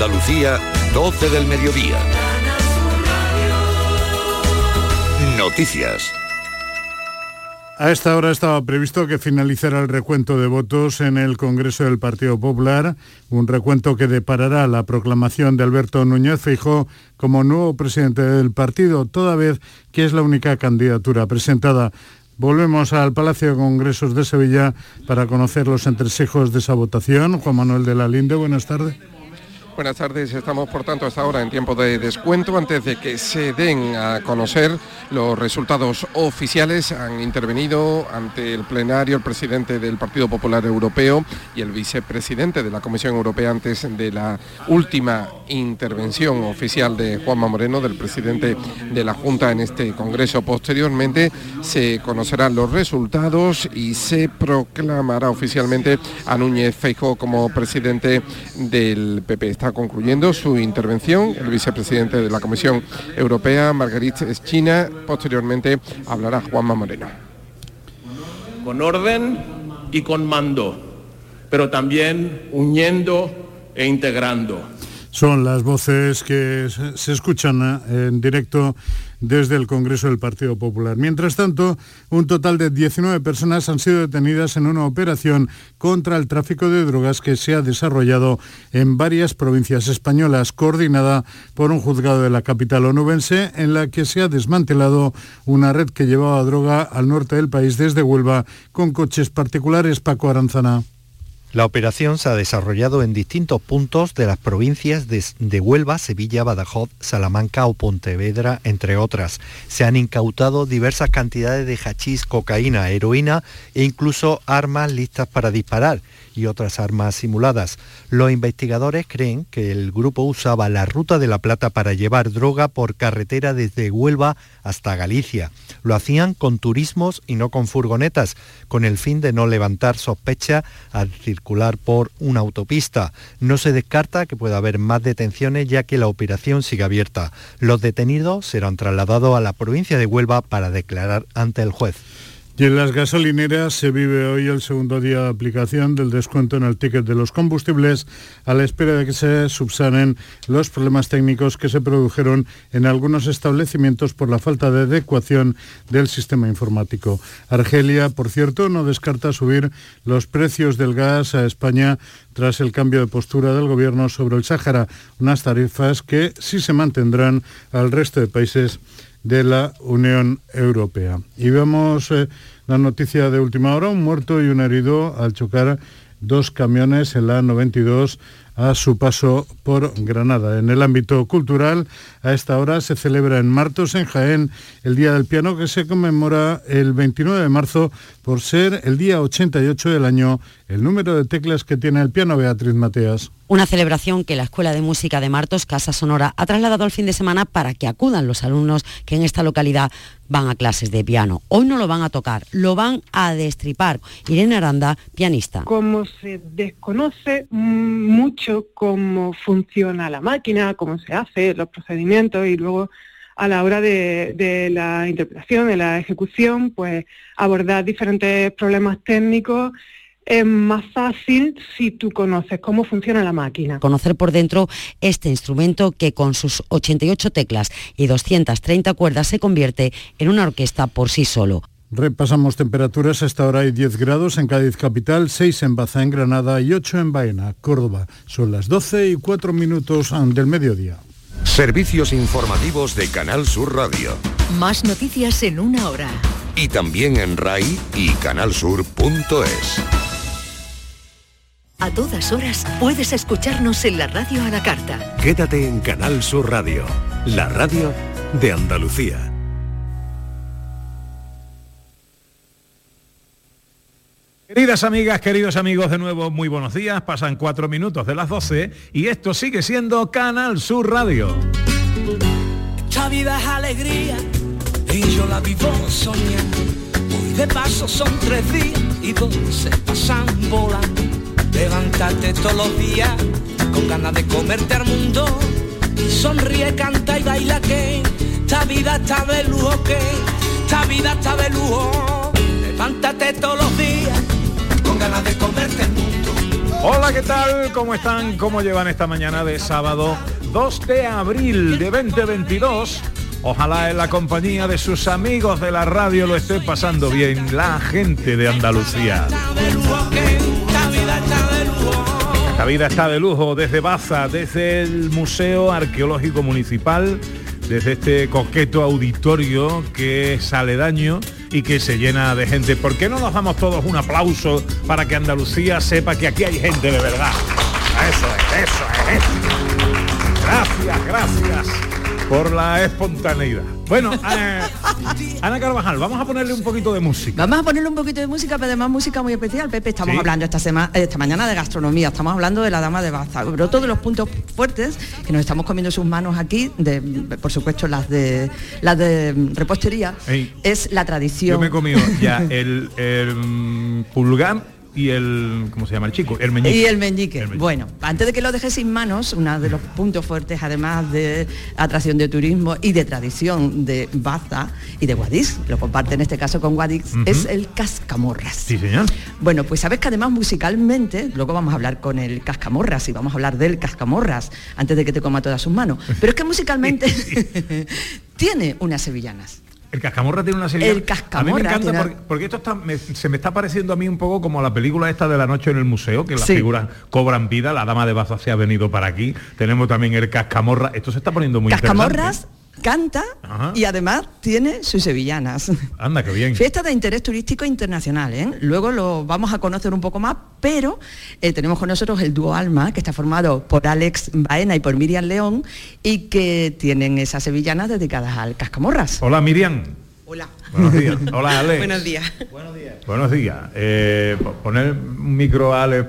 Andalucía, 12 del mediodía. Noticias. A esta hora estaba previsto que finalizara el recuento de votos en el Congreso del Partido Popular, un recuento que deparará la proclamación de Alberto Núñez Feijóo como nuevo presidente del partido, toda vez que es la única candidatura presentada. Volvemos al Palacio de Congresos de Sevilla para conocer los entresejos de esa votación. Juan Manuel de la Linde, buenas tardes. Buenas tardes, estamos por tanto hasta ahora en tiempo de descuento. Antes de que se den a conocer los resultados oficiales, han intervenido ante el plenario el presidente del Partido Popular Europeo y el vicepresidente de la Comisión Europea antes de la última intervención oficial de Juanma Moreno, del presidente de la Junta en este Congreso. Posteriormente se conocerán los resultados y se proclamará oficialmente a Núñez Feijóo como presidente del PP concluyendo su intervención el vicepresidente de la Comisión Europea, Marguerite China. Posteriormente hablará Juanma Moreno. Con orden y con mando, pero también uniendo e integrando. Son las voces que se escuchan en directo desde el Congreso del Partido Popular. Mientras tanto, un total de 19 personas han sido detenidas en una operación contra el tráfico de drogas que se ha desarrollado en varias provincias españolas, coordinada por un juzgado de la capital onubense, en la que se ha desmantelado una red que llevaba droga al norte del país desde Huelva con coches particulares. Paco Aranzana. La operación se ha desarrollado en distintos puntos de las provincias de, Huelva, Sevilla, Badajoz, Salamanca o Pontevedra, entre otras. Se han incautado diversas cantidades de hachís, cocaína, heroína e incluso armas listas para disparar y otras armas simuladas. Los investigadores creen que el grupo usaba la ruta de la Plata para llevar droga por carretera desde Huelva hasta Galicia. Lo hacían con turismos y no con furgonetas, con el fin de no levantar sospecha al circular por una autopista. No se descarta que pueda haber más detenciones ya que la operación sigue abierta. Los detenidos serán trasladados a la provincia de Huelva para declarar ante el juez. Y en las gasolineras se vive hoy el segundo día de aplicación del descuento en el ticket de los combustibles a la espera de que se subsanen los problemas técnicos que se produjeron en algunos establecimientos por la falta de adecuación del sistema informático. Argelia, por cierto, no descarta subir los precios del gas a España tras el cambio de postura del gobierno sobre el Sáhara, unas tarifas que sí se mantendrán al resto de países de la Unión Europea. Y vemos eh, la noticia de última hora, un muerto y un herido al chocar dos camiones en la 92 a su paso por Granada. En el ámbito cultural, a esta hora se celebra en Martos, en Jaén, el Día del Piano que se conmemora el 29 de marzo por ser el día 88 del año, el número de teclas que tiene el piano Beatriz Mateas. Una celebración que la Escuela de Música de Martos, Casa Sonora, ha trasladado al fin de semana para que acudan los alumnos que en esta localidad van a clases de piano. Hoy no lo van a tocar, lo van a destripar. Irene Aranda, pianista. Como se desconoce mucho cómo funciona la máquina, cómo se hace, los procedimientos y luego a la hora de, de, la interpretación, de la ejecución, pues abordar diferentes problemas técnicos es más fácil si tú conoces cómo funciona la máquina. Conocer por dentro este instrumento que con sus 88 teclas y 230 cuerdas se convierte en una orquesta por sí solo. Repasamos temperaturas. Hasta ahora hay 10 grados en Cádiz capital, 6 en Baza en Granada y 8 en Baena, Córdoba. Son las 12 y 4 minutos del mediodía. Servicios informativos de Canal Sur Radio. Más noticias en una hora. Y también en RAI y canalsur.es. A todas horas puedes escucharnos en la radio a la carta. Quédate en Canal Sur Radio, la radio de Andalucía. Queridas amigas, queridos amigos, de nuevo muy buenos días. Pasan cuatro minutos de las 12 y esto sigue siendo Canal Sur Radio. Esta vida es alegría y yo la vivo soñando. Hoy de paso son tres días y dos se pasan volando. Levantarte todos los días con ganas de comerte al mundo. Sonríe, canta y baila que esta vida está de lujo que esta vida está de lujo. Levántate todos los días de. Hola, ¿qué tal? ¿Cómo están? ¿Cómo llevan esta mañana de sábado 2 de abril de 2022? Ojalá en la compañía de sus amigos de la radio lo esté pasando bien la gente de Andalucía. La vida está de lujo desde Baza, desde el Museo Arqueológico Municipal, desde este coqueto auditorio que es aledaño y que se llena de gente. ¿Por qué no nos damos todos un aplauso para que Andalucía sepa que aquí hay gente de verdad? Eso es, eso es. Gracias, gracias por la espontaneidad. Bueno, eh, Ana Carvajal, vamos a ponerle un poquito de música. Vamos a ponerle un poquito de música, pero además música muy especial, Pepe. Estamos Sí. hablando esta semana, esta mañana de gastronomía, estamos hablando de la dama de Baza, pero todos los puntos fuertes que nos estamos comiendo sus manos aquí, de, por supuesto las de las de repostería, Ey. es la Yo tradición. me he comido ya el, el, pulgar y el, ¿cómo se llama el chico? El meñique. Y el meñique. Bueno, antes de que lo dejes sin manos, uno de los puntos fuertes, además de atracción de turismo y de tradición de Baza y de Guadix, lo comparte en este caso con Guadix, es el cascamorras. Sí, señor. Bueno, pues sabes que además musicalmente, luego vamos a hablar con el cascamorras y vamos a hablar del cascamorras antes de que te coma todas sus manos. Pero es que musicalmente tiene unas sevillanas. El cascamorra tiene una serie. El cascamorra A mí me encanta tiene- porque, porque esto está, me- se me está pareciendo a mí un poco como la película esta de la noche en el museo, que las Sí. figuras cobran vida. La dama de Baza se ha venido para aquí. Tenemos también el cascamorra. Esto se está poniendo muy Cascamorras canta Ajá. y además tiene sus sevillanas. Anda, qué bien. Fiesta de interés turístico internacional, ¿eh? Luego lo vamos a conocer un poco más, pero eh, tenemos con nosotros el dúo Alma, que está formado por Alex Baena y por Miriam León, y que tienen esas sevillanas dedicadas al cascamorras. Hola, Miriam. Hola. Buenos días. Hola, Alex. Buenos días. Buenos días. Eh, po- poner un micro a Alex,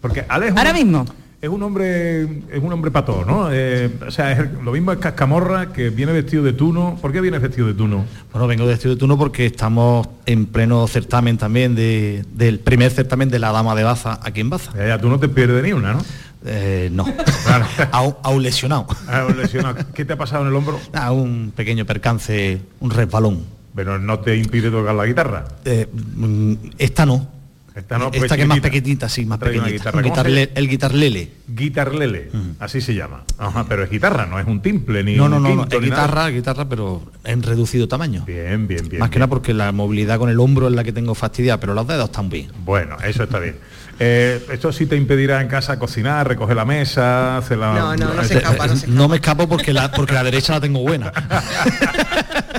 porque Alex Ahora mismo. Es un hombre es un hombre pató, ¿no? Eh, o sea, es lo mismo es Cascamorra que viene vestido de tuno. ¿Por qué viene vestido de tuno? Bueno, vengo de Estudio de Turno porque estamos en pleno certamen también de- del primer certamen de la Dama de Baza aquí en Baza. Ya, tú no te pierdes ni una, ¿no? Eh, no, lesionado. Ah, un lesionado. ¿Qué te ha pasado en el hombro? Ah, un pequeño percance, un resbalón. Pero no te impide tocar la guitarra. Eh, mm, esta no. Esta no, pues esta que es más pequeñita, sí, más pequeñita. guitarra. Un ¿Cómo se guitarle- el guitarlele. Guitarlele, así se llama. Ajá, pero es guitarra, no es un timple ni No, un no, no, no, es nada. guitarra, guitarra, pero en reducido tamaño. Bien, bien, bien. Más que nada porque la movilidad con el hombro es la que tengo fastidiada, pero los dedos están bien. Bueno, eso está bien. Eh, esto sí te impedirá en casa cocinar, recoger la mesa, hacer la... Eh, eh, No me escapo porque la, porque la derecha la tengo buena.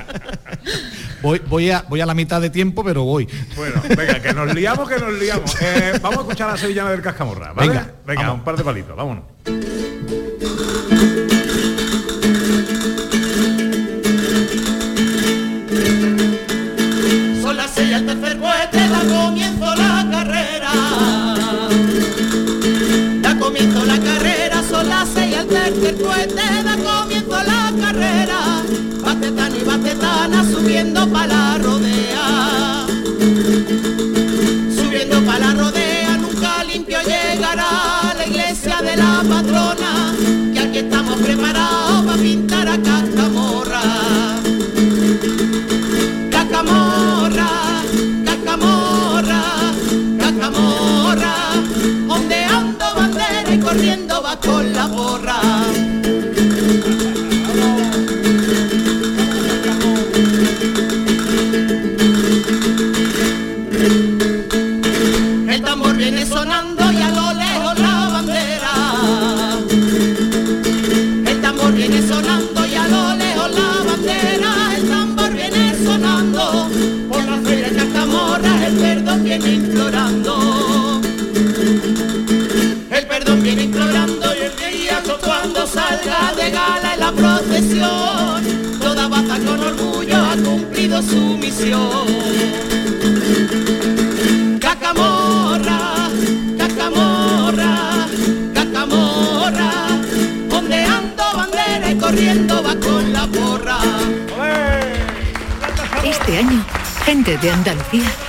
voy, voy, a, voy a la mitad de tiempo, pero voy. Bueno, venga, que nos liamos, que nos liamos. Eh, vamos a escuchar a la sevillana del Cascamorra, ¿vale? Venga, venga, vamos. un par de palitos, vámonos. Son las seis al tercer cohete, da comienzo la carrera. Da comienzo la carrera, son las seis al tercer subiendo pa' la rodea. Subiendo pa' la rodea, nunca limpio llegará la iglesia de la patrona. Que aquí estamos preparados para pintar a Cascamorra. Cacamorra, cacamorra, cacamorra, ondeando bandera y corriendo va con la porra. Cumplido su misión. Cacamorra, cacamorra, cacamorra, ondeando bandera y corriendo va con la porra. Este año, gente de Andalucía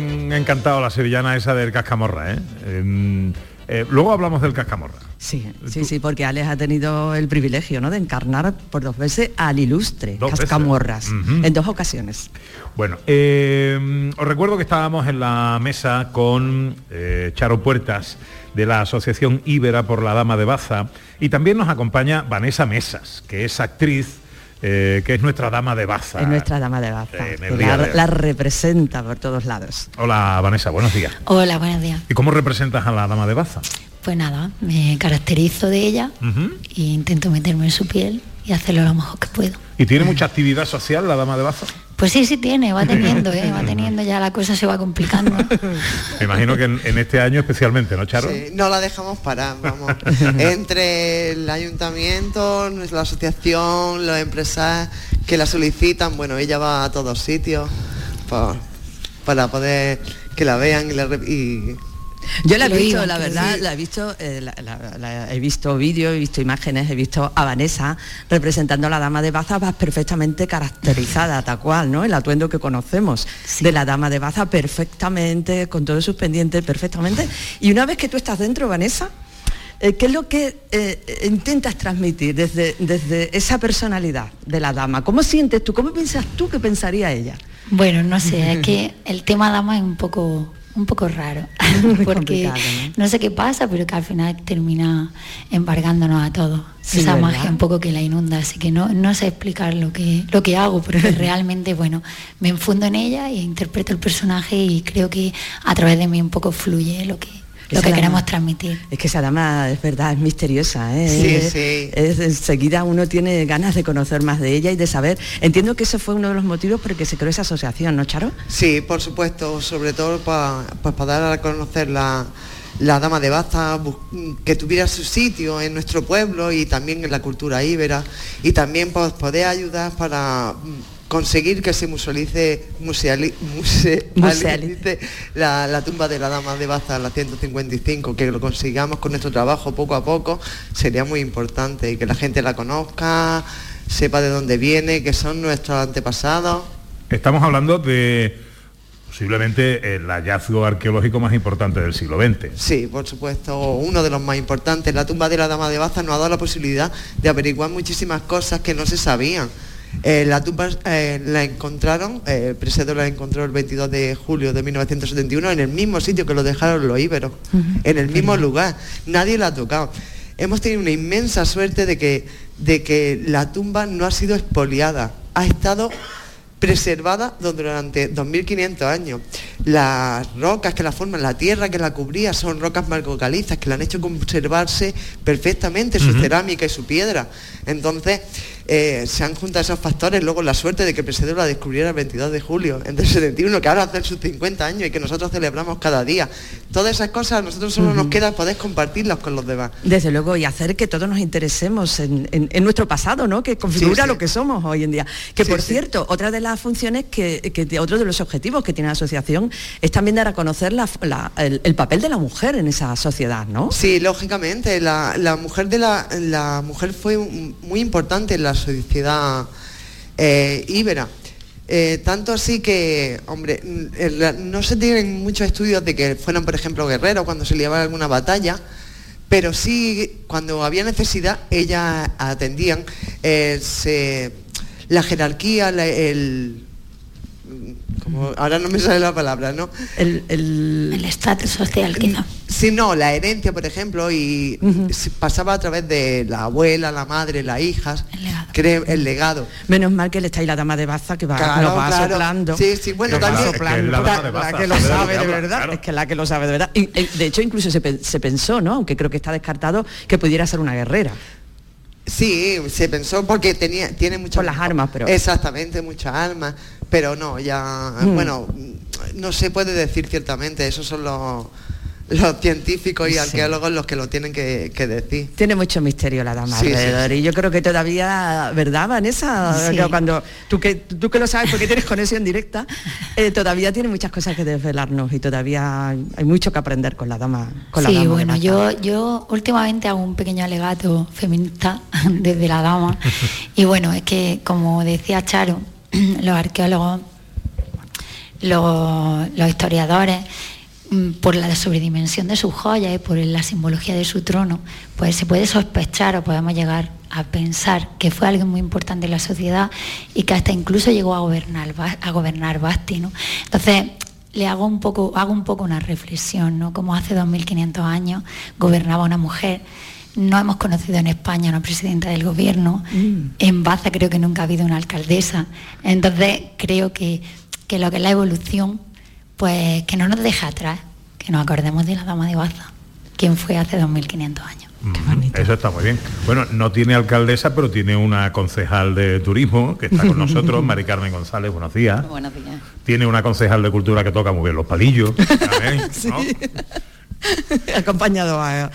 encantado la sevillana esa del cascamorra, ¿eh? Em, eh, luego hablamos del cascamorra. Sí, sí, sí, porque Alex ha tenido el privilegio ¿no? de encarnar por dos veces al ilustre Dos. Cascamorras, en dos ocasiones. Bueno, eh, os recuerdo que estábamos en la mesa con eh, Charo Puertas de la Asociación Íbera por la Dama de Baza y también nos acompaña Vanessa Mesas, que es actriz, eh, que es nuestra Dama de Baza. Es nuestra dama de baza, Eh, que la, de- la representa por todos lados. Hola Vanessa, buenos días. Hola, buenos días. ¿Y cómo representas a la Dama de Baza? Pues nada, me caracterizo de ella e intento meterme en su piel y hacerlo lo mejor que puedo. ¿Y tiene mucha actividad social la Dama de Baza? Pues sí, sí tiene, va teniendo, ¿eh? va teniendo, ya la cosa se va complicando. Me imagino que en, en este año especialmente, ¿no, Charo? Sí, no la dejamos parar, vamos. Entre el ayuntamiento, la asociación, los empresarios que la solicitan, bueno, ella va a todos sitios pa- para poder que la vean y, la re- y- Yo la he visto, digan, la verdad, la he visto, eh, la- la- la- he visto vídeos, he visto imágenes, he visto a Vanessa representando a la dama de Baza perfectamente caracterizada, tal cual, ¿no? El atuendo que conocemos de la dama de Baza perfectamente, con todos sus pendientes, perfectamente. Y una vez que tú estás dentro, Vanessa, eh, ¿qué es lo que eh, intentas transmitir desde, desde esa personalidad de la dama? ¿Cómo sientes tú? ¿Cómo piensas tú que pensaría ella? Bueno, no sé, es que el tema dama es un poco un poco raro, porque ¿no? sé qué pasa, pero que al final termina embargándonos a todos. Sí, Esa ¿verdad? magia un poco que la inunda, así que no, no sé explicar lo que, lo que hago, porque realmente, bueno, me enfundo en ella e interpreto el personaje y creo que a través de mí un poco fluye lo que, lo que dama- queremos transmitir. Es que esa dama es verdad, es misteriosa, ¿eh? Sí, Es- sí. es- enseguida uno tiene ganas de conocer más de ella y de saber. Entiendo que ese fue uno de los motivos por el que se creó esa asociación, ¿no, Charo? Sí, por supuesto, sobre todo para dar a conocer la, la dama de Baza, que tuviera su sitio en nuestro pueblo y también en la cultura íbera y también pues, poder ayudar para conseguir que se musealice, museali- muse- Musealice. la, la tumba de la dama de Baza, la 155, que lo consigamos con nuestro trabajo poco a poco, sería muy importante y que la gente la conozca, sepa de dónde viene, que son nuestros antepasados. Estamos hablando de posiblemente el hallazgo arqueológico más importante del siglo XX. Sí, por supuesto, uno de los más importantes. La tumba de la Dama de Baza nos ha dado la posibilidad de averiguar muchísimas cosas que no se sabían. Eh, la tumba eh, la encontraron, eh, el Presedo la encontró el 22 de julio de 1971 en el mismo sitio que lo dejaron los íberos, en el mismo lugar. Nadie la ha tocado. Hemos tenido una inmensa suerte de que, de que la tumba no ha sido expoliada, ha estado preservada durante 2500 años. Las rocas que la forman, la tierra que la cubría, son rocas margocalizas que la han hecho conservarse perfectamente, su cerámica y su piedra. Entonces, eh, se han juntado esos factores, luego la suerte de que Pesedo la descubriera el 22 de julio del 71, que ahora hace sus 50 años y que nosotros celebramos cada día. Todas esas cosas a nosotros solo nos queda poder compartirlas con los demás. Desde luego, y hacer que todos nos interesemos en, en- en nuestro pasado, ¿no? Que configura Sí, sí. lo que somos hoy en día. Que Sí, por cierto, otra de las funciones que, que otro de los objetivos que tiene la asociación es también dar a conocer la- la- el, el papel de la mujer en esa sociedad, ¿no? Sí, lógicamente, la, la mujer de la, la mujer fue muy importante en la sociedad eh, íbera. Eh, tanto así que, hombre, mm, no se tienen muchos estudios de que fueran, por ejemplo, guerreros cuando se liaba alguna batalla, pero sí, cuando había necesidad, ellas atendían. eh, la jerarquía, el... como- ahora no me sale la palabra, ¿no? El estatus social, quizá. Sí, no, la herencia, por ejemplo, y pasaba a través de la abuela, la madre, las hijas. cree el legado. Menos mal que le está ahí la dama de Baza que va, Claro, nos va claro. soplando. Sí, sí, bueno, también- soplando. Es que la dama de La- Baza, la que lo sabe de verdad, claro. es que la que lo sabe de verdad. Y, eh, de hecho, incluso se, se pensó, ¿no? Aunque creo que está descartado, que pudiera ser una guerrera. Sí, se pensó porque tenía, tiene muchas las armas, pero- Exactamente, muchas armas, pero no, ya, Mm. bueno, no se puede decir ciertamente, esos son los, los científicos y Sí. arqueólogos los que lo tienen que, que decir. Tiene mucho misterio la dama Sí, alrededor sí. y yo creo que todavía, ¿verdad, Vanessa? Cuando tú que tú que lo sabes porque tienes conexión directa, eh, todavía tiene muchas cosas que desvelarnos y todavía hay mucho que aprender con la dama. Con la sí, dama bueno, yo, yo últimamente hago un pequeño alegato feminista desde la dama. y bueno, es que como decía Charo, los arqueólogos, los, los historiadores, por la sobredimensión de sus joyas y por la simbología de su trono, pues se puede sospechar o podemos llegar a pensar que fue alguien muy importante en la sociedad y que hasta incluso llegó a gobernar, a gobernar Basti, ¿no? Entonces, le hago un poco, hago un poco una reflexión, ¿no? Como hace 2500 años gobernaba una mujer. No hemos conocido en España una presidenta del gobierno. En Baza creo que nunca ha habido una alcaldesa. Entonces creo que, que lo que es la evolución, pues que no nos deja atrás, que nos acordemos de la dama de Baza, quien fue hace 2500 años. Eso está muy bien. Bueno, no tiene alcaldesa, pero tiene una concejal de turismo que está con nosotros, Mari Carmen González, buenos días. Buenos días. Tiene una concejal de cultura que toca muy bien los palillos. también, ¿no? acompañado a, a-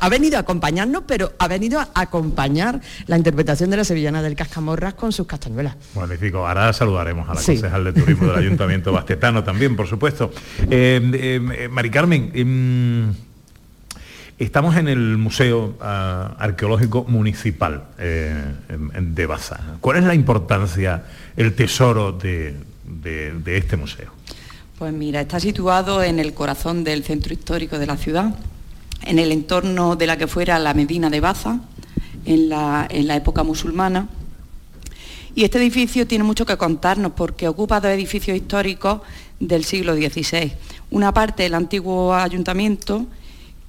ha venido a acompañarnos, pero ha venido a acompañar la interpretación de la sevillana del Cascamorras con sus castañuelas. Magnífico. Ahora saludaremos a la Sí. concejal de turismo del Ayuntamiento Bastetano también, por supuesto. Eh, eh, eh, Mari Carmen, em, estamos en el Museo ah, Arqueológico Municipal eh, de Baza. ¿Cuál es la importancia, el tesoro de, de- de este museo? Pues mira, está situado en el corazón del centro histórico de la ciudad, en el entorno de la que fuera la Medina de Baza, en la, época musulmana. Y este edificio tiene mucho que contarnos porque ocupa dos edificios históricos del siglo XVI. Una parte el antiguo ayuntamiento,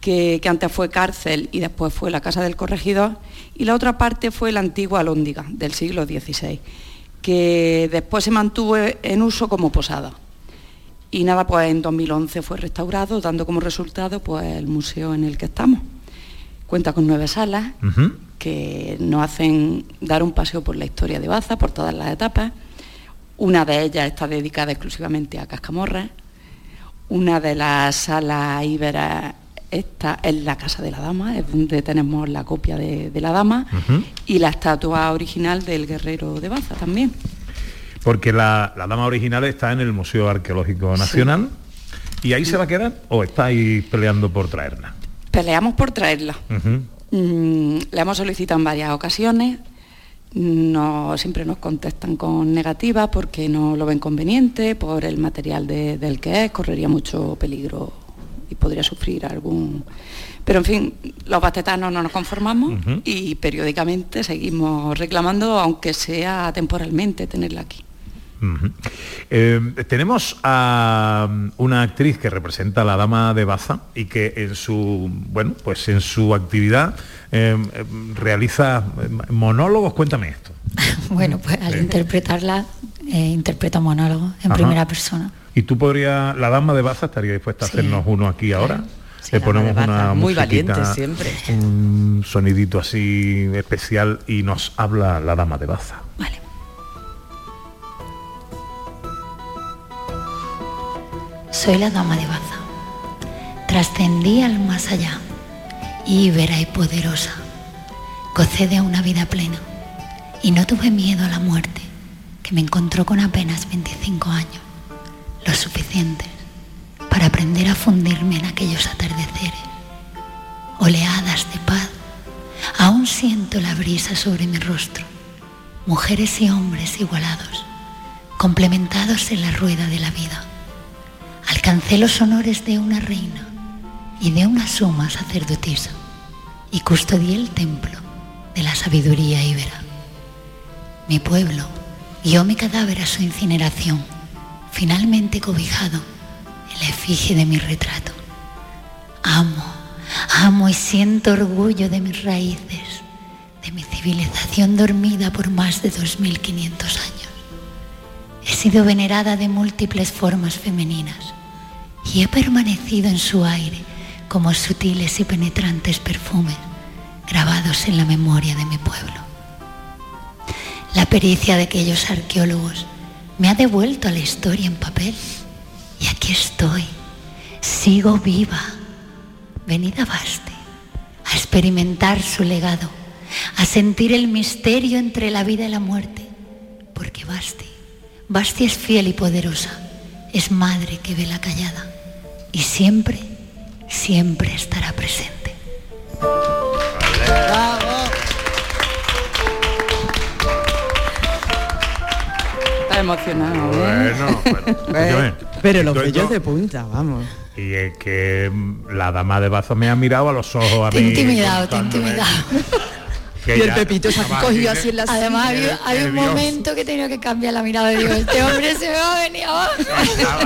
que, que antes fue cárcel y después fue la casa del corregidor, y la otra parte fue la antigua Alhóndiga del siglo XVI, que después se mantuvo en uso como posada. Y nada, pues en 2011 fue restaurado, dando como resultado pues, el museo en el que estamos. Cuenta con nueve salas que nos hacen dar un paseo por la historia de Baza, por todas las etapas. Una de ellas está dedicada exclusivamente a Cascamorras. Una de las salas íberas está en la Casa de la Dama, es donde tenemos la copia de, de la Dama, y la estatua original del guerrero de Baza también. Porque la, la dama original está en el Museo Arqueológico Nacional. ¿Y ahí se va a quedar o estáis peleando por traerla? Peleamos por traerla. Mm, la hemos solicitado en varias ocasiones, no siempre nos contestan con negativa porque no lo ven conveniente, por el material de- del que es, correría mucho peligro y podría sufrir algún... Pero en fin, los bastetanos no nos conformamos y periódicamente seguimos reclamando, aunque sea temporalmente, tenerla aquí. Eh, tenemos a mm, una actriz que representa a la dama de Baza y que en su bueno pues en su actividad eh, eh, realiza monólogos. Cuéntame esto. Bueno, pues al interpretarla, eh, interpreto monólogo en Ajá. primera persona. Y tú podrías, la dama de Baza estaría dispuesta a hacernos uno aquí ahora. Le dama ponemos una muy valiente siempre. un sonidito así especial y nos habla la dama de Baza. Soy la dama de Baza. Trascendí al más allá, íbera y poderosa. Gocé de una vida plena y no tuve miedo a la muerte, que me encontró con apenas 25 años, lo suficientes para aprender a fundirme en aquellos atardeceres, oleadas de paz. Aún siento la brisa sobre mi rostro, mujeres y hombres igualados, complementados en la rueda de la vida. Alcancé los honores de una reina y de una suma sacerdotisa y custodié el templo de la sabiduría íbera. Mi pueblo guió mi cadáver a su incineración, finalmente cobijado en la efigie de mi retrato. Amo, amo y siento orgullo de mis raíces, de mi civilización dormida por más de 2.500 años. He sido venerada de múltiples formas femeninas y he permanecido en su aire como sutiles y penetrantes perfumes grabados en la memoria de mi pueblo. La pericia de aquellos arqueólogos me ha devuelto a la historia en papel. Y aquí estoy, sigo viva. Venid a Basti a experimentar su legado, a sentir el misterio entre la vida y la muerte, porque Basti, Basti es fiel y poderosa, es madre que vela callada y siempre, siempre estará presente. Está emocionado. ¿eh? Bueno, bueno. Pero los bellos de punta, vamos. Y es que la dama de Bazo me ha mirado a los ojos a Te he mí. intimidado, te he contándome intimidado. que Y el ya Pepito se ha cogido así en la Además, había un momento que he tenido que cambiar la mirada digo, este hombre se me va a venir abajo.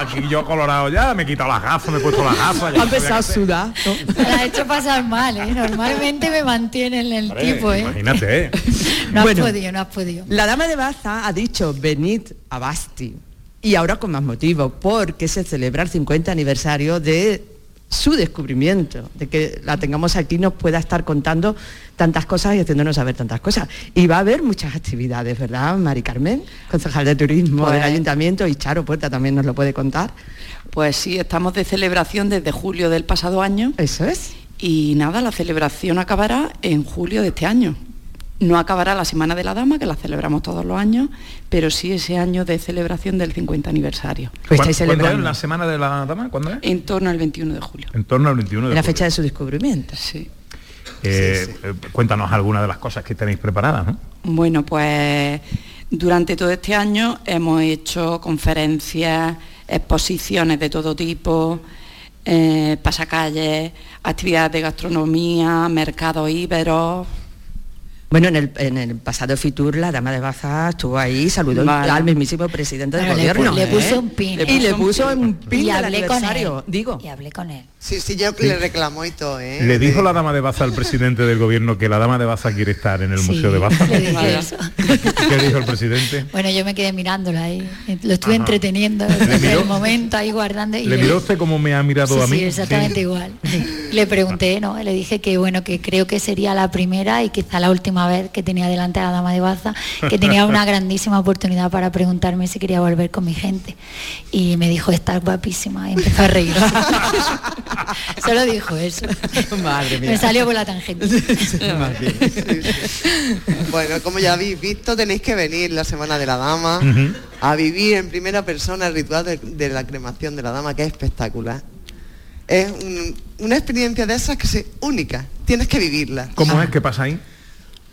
Aquí yo colorado ya, me he quitado las gafas, me he puesto las gafas. ya Ha empezado a sudar. ¿no? Me la ha hecho pasar mal, ¿eh? Normalmente me mantiene en el tipo, ¿eh? Imagínate, ¿eh? No has Bueno. podido, no has podido. La dama de Baza ha dicho, venid a Basti. Y ahora con más motivo, porque se celebra el 50 aniversario de su descubrimiento, de que la tengamos aquí nos pueda estar contando tantas cosas y haciéndonos saber tantas cosas. Y va a haber muchas actividades, ¿verdad, Mari Carmen? Concejal de Turismo Pues- del Ayuntamiento y Charo Puerta también nos lo puede contar. Pues sí, estamos de celebración desde julio del pasado año. Eso es. Y nada, la celebración acabará en julio de este año. No acabará la Semana de la Dama, que la celebramos todos los años, pero sí ese año de celebración del 50 aniversario. Pues ¿Cuándo- estáis ¿Cuándo es la semana de la dama? ¿Cuándo es? En torno al 21 de julio. En torno al 21 de La julio. fecha de su descubrimiento. Sí. Eh, eh, cuéntanos algunas de las cosas que tenéis preparadas, ¿no? Bueno, pues durante todo este año hemos hecho conferencias, exposiciones de todo tipo, eh, pasacalles, actividades de gastronomía, mercados íberos. Bueno, en el, en el pasado Fitur la dama de Baza estuvo ahí, saludó Vale. al mismísimo presidente del Pero le gobierno. le ¿eh? puso un pin, Y ¿eh? le puso un pin Y hablé con él. digo. Y hablé con él. Sí, sí, yo le reclamó y todo, ¿eh? Le dijo la dama de Baza al presidente del gobierno que la dama de Baza quiere estar en el Sí, Museo de Baza. le dije eso. ¿Qué dijo el presidente? Bueno, yo me quedé mirándolo ahí. Lo estuve Ajá. entreteniendo ¿Le desde miró? el momento ahí guardando. Y ¿Le miró usted cómo me ha mirado Sí, a mí? sí, exactamente igual. Le pregunté, ¿no? Le dije que bueno, que creo que sería la primera y quizá la última vez que tenía delante a la dama de Baza, que tenía una grandísima oportunidad para preguntarme si quería volver con mi gente. Y me dijo, estás guapísima. Y empezó a reír. Solo dijo eso. Madre mía. Me salió por la tangente. Bueno, como ya habéis visto, tenéis que venir la Semana de la Dama a vivir en primera persona el ritual de, de la cremación de la Dama, que es espectacular. Es un- una experiencia de esas que es única, tienes que vivirla. ¿Cómo es? ¿Qué pasa ahí?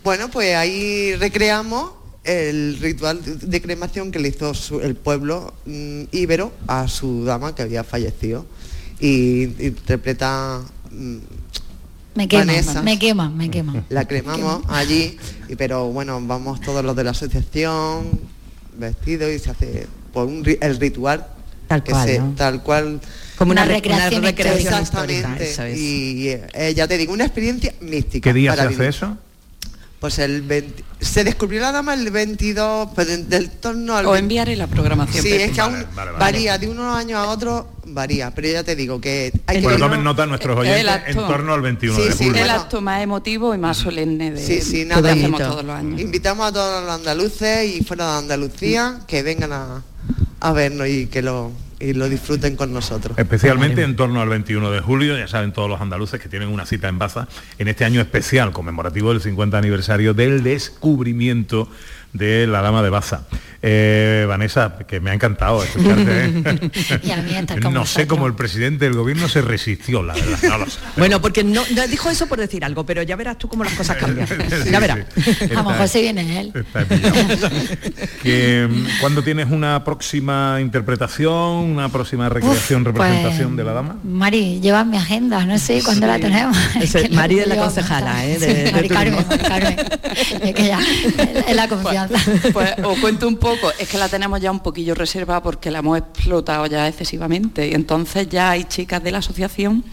Bueno, pues ahí recreamos el ritual de cremación que le hizo su- el pueblo mm, íbero a su dama que había fallecido. Y interpreta mm, Me quema, Vanessa. me quema, me quema. la cremamos allí, y, pero bueno, vamos todos los de la asociación vestidos y se hace por un ri- el ritual Tal que cual, se- ¿no? tal cual Como una, Una re- una recreación recreación exactamente histórica, eso es. y eh, ya te digo una experiencia mística ¿Qué día se para hace vivir. eso? Pues el 20 se descubrió la dama el 22 pero en- del torno al O 20 enviaré la programación. sí es que aún Vale, vale, vale. varía de unos años a otros varía pero ya te digo que hay que Pues ir- tomen nota nuestros el oyentes acto. en torno al 21 Sí, de sí, julio. el bueno. acto más emotivo y más solemne de, Sí, sí, que nada. hacemos bonito. todos los años. Invitamos a todos los andaluces y fuera de Andalucía que vengan a, a vernos y que lo, y lo disfruten con nosotros. Especialmente en torno al 21 de julio, ya saben todos los andaluces que tienen una cita en Baza en este año especial conmemorativo del 50 aniversario del descubrimiento de la Dama de Baza. Eh, Vanessa, que me ha encantado escucharte. ¿eh? Y a mí estar con no sé cómo el presidente del gobierno se resistió, la verdad, no lo sé. Bueno, porque no, no dijo eso por decir algo, pero ya verás tú cómo las cosas cambian. Sí, ya verás. sí. A lo mejor se viene él. Está. Que, mm, ¿Cuándo tienes una próxima interpretación, una próxima recreación, Uf, representación pues, de la dama? Mari, lleva mi agenda, no sé cuándo la tenemos. Es que el- Mari no es la concejala. ¿eh? de- Sí, de Mari turismo. Carmen, Mari Carmen. Es que ya, la confianza. Pues os cuento un poco, es que la tenemos ya un poquillo reservada porque la hemos explotado ya excesivamente y entonces ya hay chicas de la asociación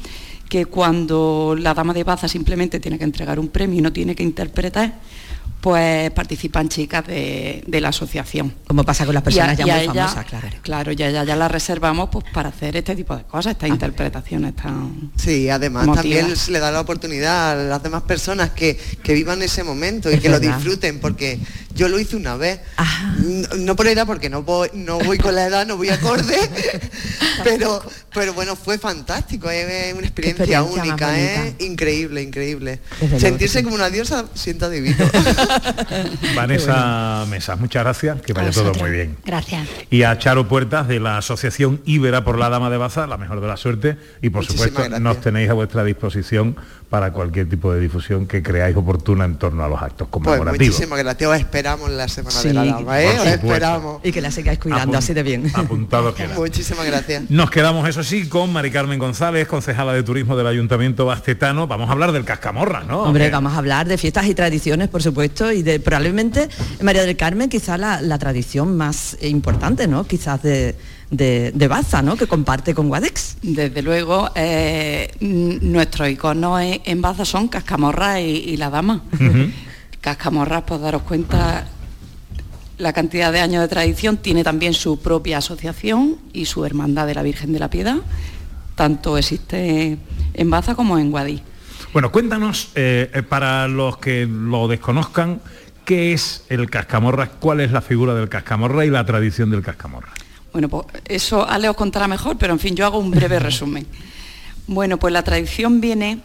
que cuando la dama de baza simplemente tiene que entregar un premio y no tiene que interpretar, pues participan chicas de, de la asociación. Como pasa con las personas Y a- ya muy ella- famosas, claro. Claro, ya, ya, ya las reservamos pues, para hacer este tipo de cosas, estas interpretaciones tan... Sí, además emotivas. también se le da la oportunidad a las demás personas que, que vivan ese momento y Es que lo disfruten, porque yo lo hice una vez, no, no por la edad, porque no voy, no voy con la edad, no voy acorde, pero, pero bueno, fue fantástico, es una experiencia, única, bonita. ¿eh? increíble, increíble. Desde Sentirse sí. como una diosa, sienta divino. Vanessa Mesas, muchas gracias, que vaya todo muy bien. Gracias. Y a Charo Puertas de la Asociación Ibera por la Dama de Baza, la mejor de la suerte. Y por Muchísimas supuesto, gracias. nos tenéis a vuestra disposición para cualquier tipo de difusión que creáis oportuna en torno a los actos Pues conmemorativos. muchísimas gracias, os esperamos la semana Sí, de la dama, ¿eh? Os esperamos. Y que la sigáis cuidando Apun- así de bien. Apuntado queda. Muchísimas gracias. Nos quedamos, eso sí, con Mari Carmen González, concejala de turismo del Ayuntamiento Bastetano. Vamos a hablar del cascamorra, ¿no? Hombre, vamos a hablar de fiestas y tradiciones, por supuesto, y de probablemente María del Carmen quizá la, la tradición más importante, ¿no? Quizás de, de, de Baza, ¿no? Que comparte con Guadex. Desde luego, eh, nuestros iconos en, Baza son Cascamorra y, y la Dama. Cascamorra, pues daros cuenta la cantidad de años de tradición, tiene también su propia asociación y su hermandad de la Virgen de la Piedad. Tanto existe en Baza como en Guadí. Bueno, cuéntanos, eh, eh, para los que lo desconozcan, ¿qué es el cascamorra? ¿Cuál es la figura del cascamorra y la tradición del cascamorra? Bueno, pues eso Ale os contará mejor, pero en fin, yo hago un breve resumen. Bueno, pues la tradición viene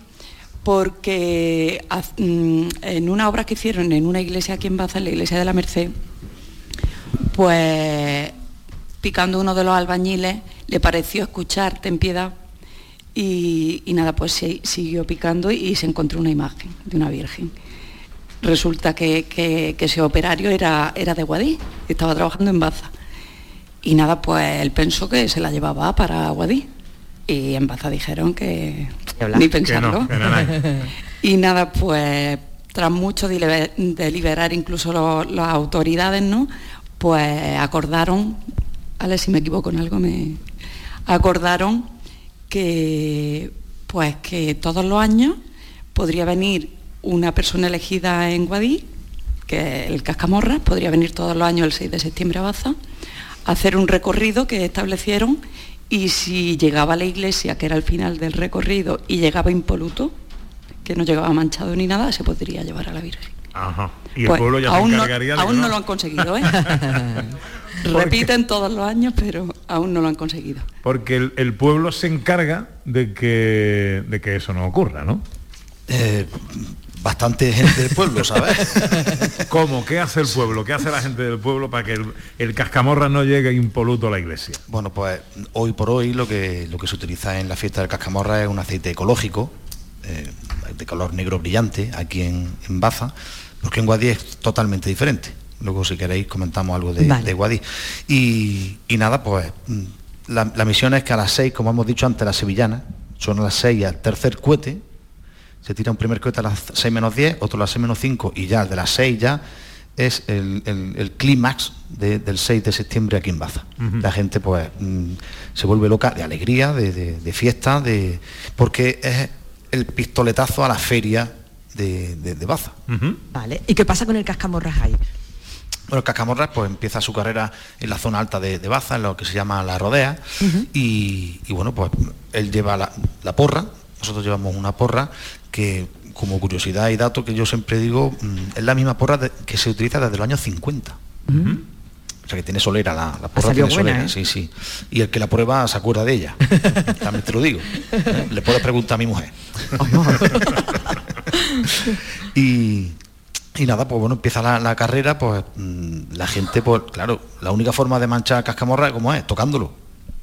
porque mm, en una obra que hicieron en una iglesia aquí en Baza, en la iglesia de la Merced, pues picando uno de los albañiles le pareció escuchar ten piedad y, y nada, pues se- siguió picando y se encontró una imagen de una virgen. Resulta que, que- que ese operario era, era de Guadí, estaba trabajando en Baza. Y nada, pues él pensó que se la llevaba para Guadí. Y en Baza dijeron que ni pensarlo. Que no, que nada. Y nada, pues tras mucho deliber- deliberar incluso lo- las autoridades, ¿no? Pues acordaron, Ale, si me equivoco en algo, me acordaron que pues que todos los años podría venir una persona elegida en Guadí, que es el Cascamorra, podría venir todos los años el 6 de septiembre a Baza, hacer un recorrido que establecieron y si llegaba a la iglesia, que era el final del recorrido, y llegaba impoluto, que no llegaba manchado ni nada, se podría llevar a la Virgen. Ajá. Y el Pues, pueblo ya aún se no- encargaría de aún no lo han conseguido, ¿eh? Repiten todos los años, pero aún no lo han conseguido. Porque el, el pueblo se encarga de que, de que eso no ocurra, ¿no? Eh, bastante gente del pueblo, ¿sabes? ¿Cómo? ¿Qué hace el pueblo? ¿Qué hace la gente del pueblo para que el, el cascamorra no llegue impoluto a la iglesia? Bueno, pues hoy por hoy lo que, lo que se utiliza en la fiesta del cascamorra es un aceite ecológico, eh, de color negro brillante, aquí en, en Baza, porque en Guadí es totalmente diferente. Luego si queréis comentamos algo de, Vale. de Guadí. Y, y nada, pues la, la misión es que a las seis, como hemos dicho antes, las sevillanas, son a las seis al tercer cohete, se tira un primer cohete a las 6 menos 10, otro a las 6 menos 5 y ya el de las 6 ya es el, el- el clímax de- del 6 de septiembre aquí en Baza. La gente pues mm, se vuelve loca de alegría, de, de- de fiesta, de, porque es el pistoletazo a la feria de, de- de Baza. Vale. ¿Y qué pasa con el cascamorras ahí? Bueno, el Cascamorras pues empieza su carrera en la zona alta de, de Baza, en lo que se llama la rodea, y, y, bueno, pues él lleva la, la porra, nosotros llevamos una porra que como curiosidad y dato que yo siempre digo, mm, es la misma porra de- que se utiliza desde los años 50. O sea que tiene solera, la, la porra tiene buena, solera, ¿eh? sí, sí. Y el que la prueba se acuerda de ella. También te lo digo. ¿eh? Le puedo preguntar a mi mujer. y, y nada, pues bueno, empieza la, la carrera, pues mm, la gente, pues claro, la única forma de manchar cascamorra, ¿cómo es? Tocándolo.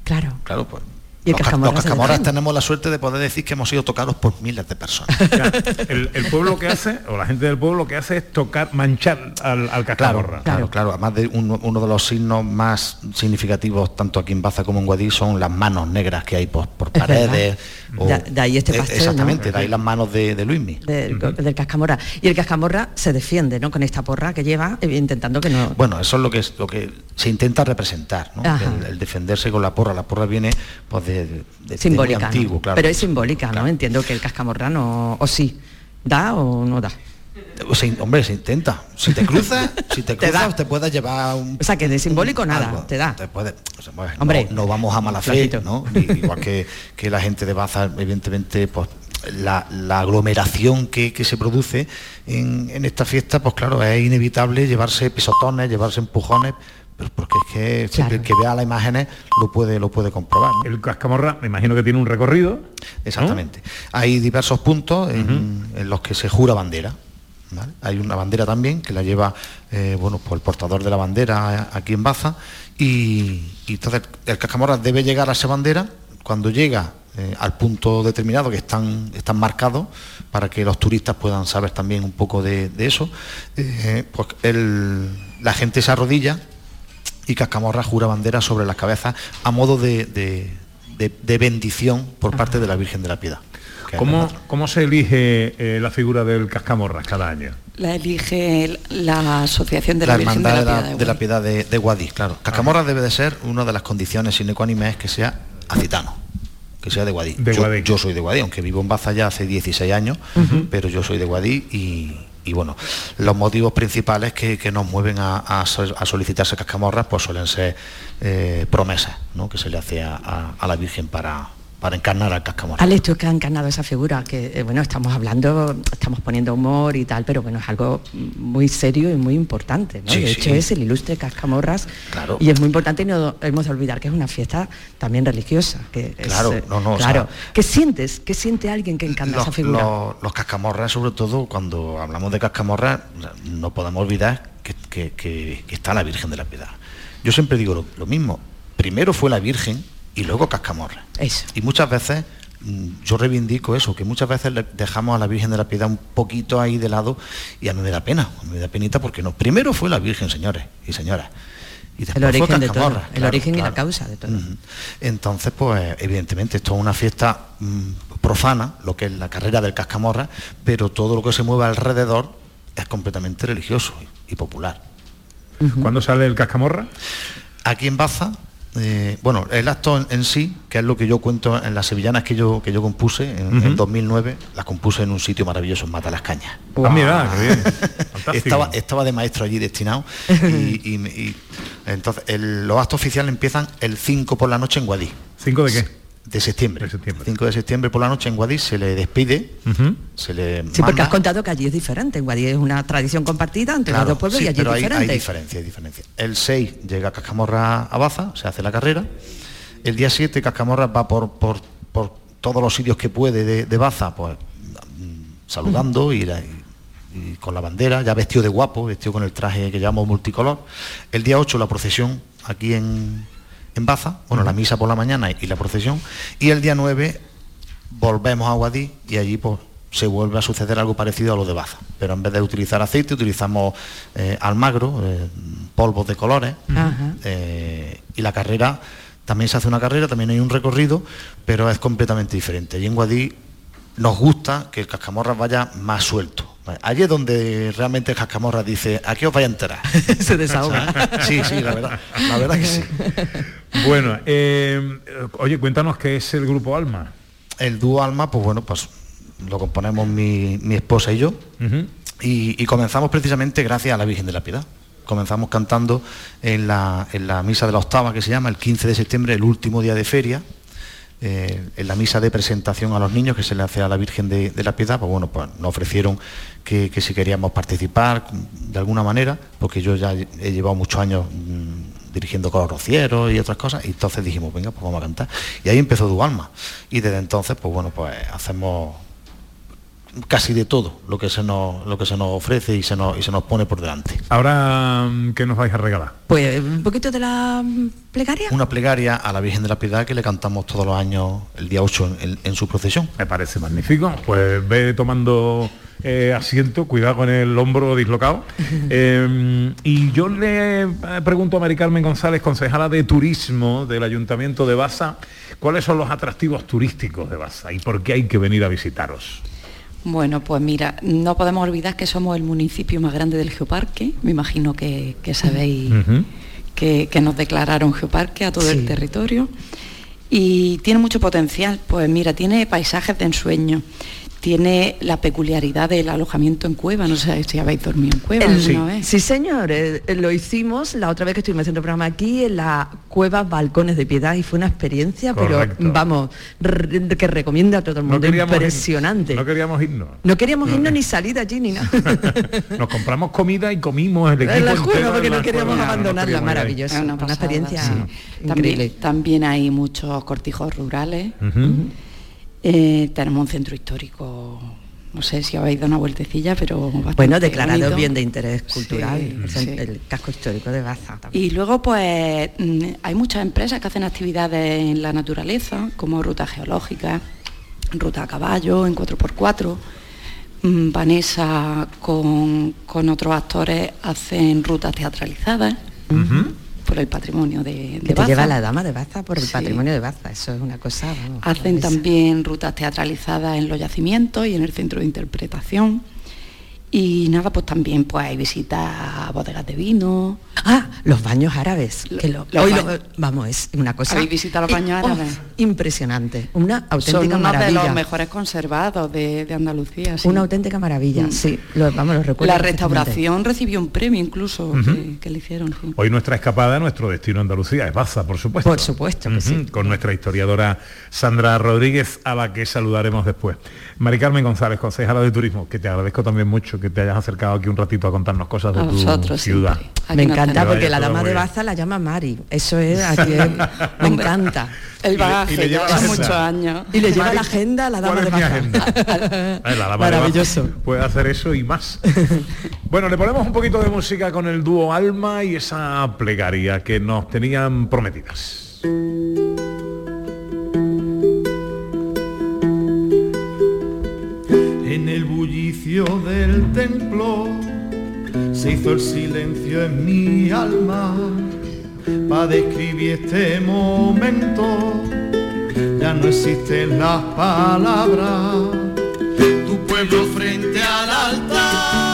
Claro. Claro, pues. Y el los, ca- cascamorra los se cascamorras defiende. tenemos la suerte de poder decir que hemos sido tocados por miles de personas. El, el pueblo que hace, o la gente del pueblo lo que hace es tocar, manchar al, al cascamorra. Claro, claro, claro. Además de uno, uno de los signos más significativos, tanto aquí en Baza como en Guadí, son las manos negras que hay por, por Es paredes. De- de ahí este Eh, pastel, Exactamente, ¿no? de ahí las manos de, de Luismi. Del, del cascamorra. Y el cascamorra se defiende, ¿no? Con esta porra que lleva, eh, intentando que no. Bueno, eso es lo que es lo que se intenta representar, ¿no? El, el defenderse con la porra. La porra viene pues de, de- de simbólica. claro. Pero es simbólica, ¿no? Entiendo que el cascamorra no. O sí. ¿Da o no da? Hombre, se intenta. Si te cruzas, si te Te cruzas, te, puedes llevar un. O sea, que de simbólico nada, algo. te da. Te puede- o sea, bueno, Hombre, no, no vamos a mala fe. ¿no? Igual que, que la gente de Baza, evidentemente, pues la, la aglomeración que, que se produce en, en esta fiesta, pues claro, es inevitable llevarse pisotones, llevarse empujones, pero porque es que siempre el que vea las imágenes lo puede, lo puede comprobar. ¿no? El cascamorra, me imagino que tiene un recorrido. Exactamente. Hay diversos puntos en, en los que se jura bandera. ¿vale? Hay una bandera también que la lleva eh, bueno, pues el portador de la bandera aquí en Baza y, y entonces el cascamorra debe llegar a esa bandera cuando llega eh, al punto determinado que están, están marcados para que los turistas puedan saber también un poco de, de eso, eh, pues el- la gente se arrodilla y Cascamorra jura bandera sobre las cabezas a modo de, de- de- de bendición por parte de la Virgen de la Piedad. ¿Cómo, cómo se elige eh, la figura del cascamorra cada año? La elige la Asociación de la, la Virgen de hermandad la de la, Piedad. de la Piedad de, de Guadix, claro. Cascamorra debe de ser una de las condiciones sine qua non es que sea acitano, que sea de Guadix. De yo, Guadix. yo soy de Guadix, aunque vivo en Baza ya hace 16 años, pero yo soy de Guadix y, y bueno, los motivos principales que, nos mueven a, a sol- a solicitarse cascamorras pues suelen ser eh, promesas ¿no? que se le hace a la Virgen para, para encarnar al cascamorra. Alex, tú que has encarnado esa figura, que eh, bueno, estamos hablando, estamos poniendo humor y tal, pero bueno, es algo muy serio y muy importante, ¿no? Sí, de hecho sí. es el ilustre Cascamorras Claro. y es muy importante y no hemos de olvidar que es una fiesta también religiosa. Que Claro, eh, no, no, o claro. sea, ¿Qué sientes? ¿Qué siente alguien que encarna esa figura? los- los cascamorras, sobre todo, cuando hablamos de cascamorras, no podemos olvidar que, que- que- que está la Virgen de la Piedad. Yo siempre digo lo, lo mismo. Primero fue la Virgen y luego cascamorra. Eso. Y muchas veces mm, yo reivindico eso, que muchas veces le dejamos a la Virgen de la Piedad un poquito ahí de lado y a mí me da pena, a mí me da penita porque no. Primero fue la Virgen, señores y señoras. Y después El fue origen de todo, Cascamorra, el claro, origen y la causa de todo. Entonces, pues evidentemente esto es una fiesta mm, profana, lo que es la carrera del cascamorra, pero todo lo que se mueve alrededor es completamente religioso y, y popular. ¿Cuándo sale el cascamorra? Aquí en Baza, eh, bueno, el acto en, en sí, que es lo que yo cuento en las sevillanas que yo, que yo compuse en, Ujú. en 2009, las compuse en un sitio maravilloso en Mata las Cañas. Ah, mira, qué bien. Estaba, estaba de maestro allí destinado y, y- y entonces el- los actos oficiales empiezan el 5 por la noche en Guadí. ¿5 de qué? De septiembre. 5 de septiembre por la noche en Guadix se le despide, se le Sí, porque has contado que allí es diferente. En Guadí es una tradición compartida entre los Claro, dos pueblos sí, y allí pero es hay, diferente. hay diferencia, hay diferencia. El 6 llega Cascamorra a Baza, se hace la carrera. El día 7 Cascamorra va por, por, por todos los sitios que puede de, de Baza, pues mm, saludando y, la- y- y con la bandera, ya vestido de guapo, vestido con el traje que llamamos multicolor. El día 8 la procesión aquí en, en Baza, bueno, la misa por la mañana y la procesión. Y el día 9 volvemos a Guadí y allí pues se vuelve a suceder algo parecido a lo de Baza. Pero en vez de utilizar aceite, utilizamos eh, almagro, eh, polvos de colores. Eh, y la carrera, también se hace una carrera, también hay un recorrido, pero es completamente diferente. Allí en Guadí nos gusta que el cascamorra vaya más suelto. Allí es donde realmente cascamorra dice, aquí os vais a enterar. Se desahoga. Sí, sí, la verdad. La verdad que sí. Bueno, eh, oye, cuéntanos qué es el grupo Alma. El dúo Alma, pues bueno, pues lo componemos mi, mi esposa y yo. y, y comenzamos precisamente gracias a la Virgen de la Piedad. Comenzamos cantando en la, en la misa de la octava que se llama, el 15 de septiembre, el último día de feria, eh, en la misa de presentación a los niños que se le hace a la Virgen de, la Piedad, pues bueno, pues nos ofrecieron que, que si queríamos participar de alguna manera, porque yo ya he llevado muchos años mm, dirigiendo coros rocieros y otras cosas, y entonces dijimos, venga, pues vamos a cantar. Y ahí empezó Dualma. Y desde entonces, pues bueno, pues hacemos casi de todo lo que se nos, lo que se nos ofrece y se nos, y se nos pone por delante. Ahora, mm, ¿qué nos vais a regalar? Pues un poquito de la mm, plegaria. Una plegaria a la Virgen de la Piedad que le cantamos todos los años el día 8 en, en su procesión. Me parece magnífico. Pues ve tomando eh, asiento, cuidado con el hombro dislocado. Eh, y yo le eh, pregunto a Mari Carmen González, concejala de turismo del Ayuntamiento de Baza, ¿cuáles son los atractivos turísticos de Baza y por qué hay que venir a visitaros? Bueno, pues mira, no podemos olvidar que somos el municipio más grande del geoparque. Me imagino que, que sabéis que, que nos declararon geoparque a todo Sí. el territorio. Y tiene mucho potencial. Pues mira, tiene paisajes de ensueño, tiene la peculiaridad del alojamiento en cueva. No sé si habéis dormido en cueva El- alguna sí. vez. Sí, señor, eh, eh, lo hicimos la otra vez que estuvimos haciendo el programa aquí en la cueva Balcones de Piedad y fue una experiencia, Correcto. pero vamos, que recomienda a todo el No mundo, ir- impresionante. no queríamos irnos. No queríamos irnos ni salir de allí ni nada. Nos compramos comida y comimos el equipo En la entero cueva porque en no queríamos cueva. abandonarla, maravilloso. Una experiencia sí. increíble. También, también hay muchos cortijos rurales. Eh, tenemos un centro histórico, no sé si habéis dado una vueltecilla, pero bastante Bueno, declarado bonito. bien de interés cultural, Sí, el, sí. el casco histórico de Baza. también. Y luego, pues, mm, hay muchas empresas que hacen actividades en la naturaleza, como ruta geológica, ruta a caballo, en 4x4. Mm, Vanessa con, con otros actores hacen rutas teatralizadas por el patrimonio de, de Que te Baza. lleva la dama de Baza por el Sí. patrimonio de Baza, eso es una cosa. vamos, Hacen también rutas teatralizadas en los yacimientos y en el centro de interpretación. Y nada, pues también pues hay visitas a bodegas de vino. Ah, los baños árabes. que lo- los hoy ba- lo- vamos, es una cosa. ¿Habéis visitado los baños oh, árabes? impresionante. Una auténtica Son uno maravilla. de los mejores conservados de, de Andalucía. sí. Una auténtica maravilla, Mm. sí. Lo, vamos, lo recuerdo. La restauración recibió un premio incluso que, que le hicieron. sí. Hoy nuestra escapada, nuestro destino Andalucía es Baza, por supuesto. Por supuesto que Ujú, sí. Con nuestra historiadora Sandra Rodríguez, a la que saludaremos después. Mari Carmen González, concejala de turismo, que te agradezco también mucho que te hayas acercado aquí un ratito a contarnos cosas de A tu vosotros ciudad. Me encanta Que porque la dama de. Baza la llama Mari. Eso es, aquí es- me encanta. El bagaje, y le lleva muchos años. Y le lleva Mari, la agenda a la dama ¿cuál de Baza. la dama de Maravilloso. Baza Puede hacer eso y más. bueno, le ponemos un poquito de música con el dúo Alma y esa plegaria que nos tenían prometidas. En el bullicio del templo se hizo el silencio en mi alma para describir este momento. Ya no existen las palabras. Tu pueblo frente al altar,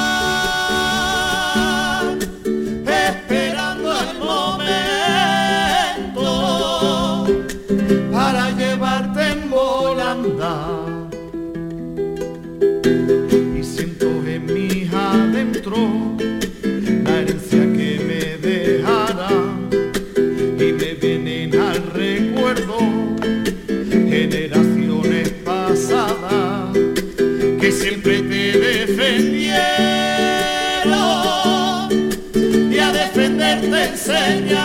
enseñaron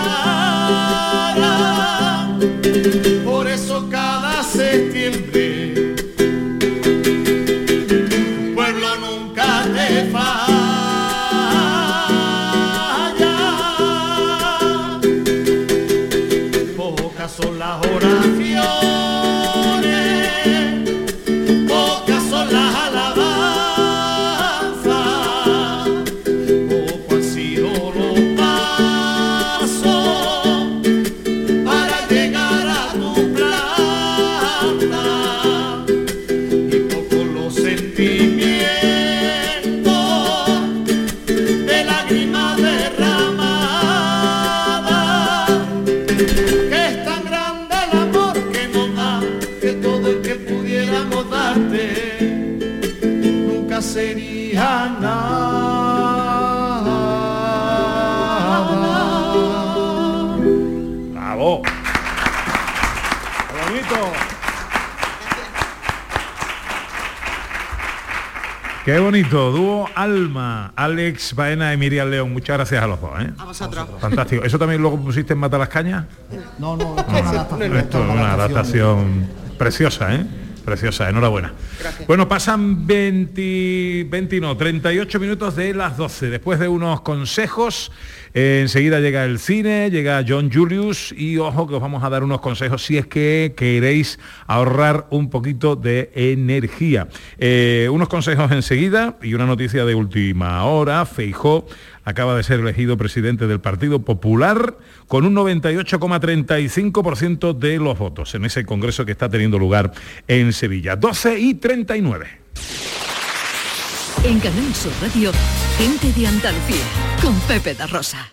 por eso cada septiembre bonito, dúo Alma, Alex Baena y Miriam León. Muchas gracias a los dos. ¿eh? A vosotros. Fantástico. ¿Eso también luego pusiste en Mata las Cañas? No, no, Esto es una adaptación preciosa, ¿eh? Preciosa, enhorabuena. Bueno, pasan 20, 20, no, 38 minutos de las 12. Después de unos consejos, eh, enseguida llega el cine, llega John Julius y ojo que os vamos a dar unos consejos si es que queréis ahorrar un poquito de energía. Eh, unos consejos enseguida y una noticia de última hora. Feijó acaba de ser elegido presidente del Partido Popular con un 98,35% de los votos en ese congreso que está teniendo lugar en Sevilla. 12 y 39. En Canal Sur Radio, gente de Andalucía, con Pepe da Rosa.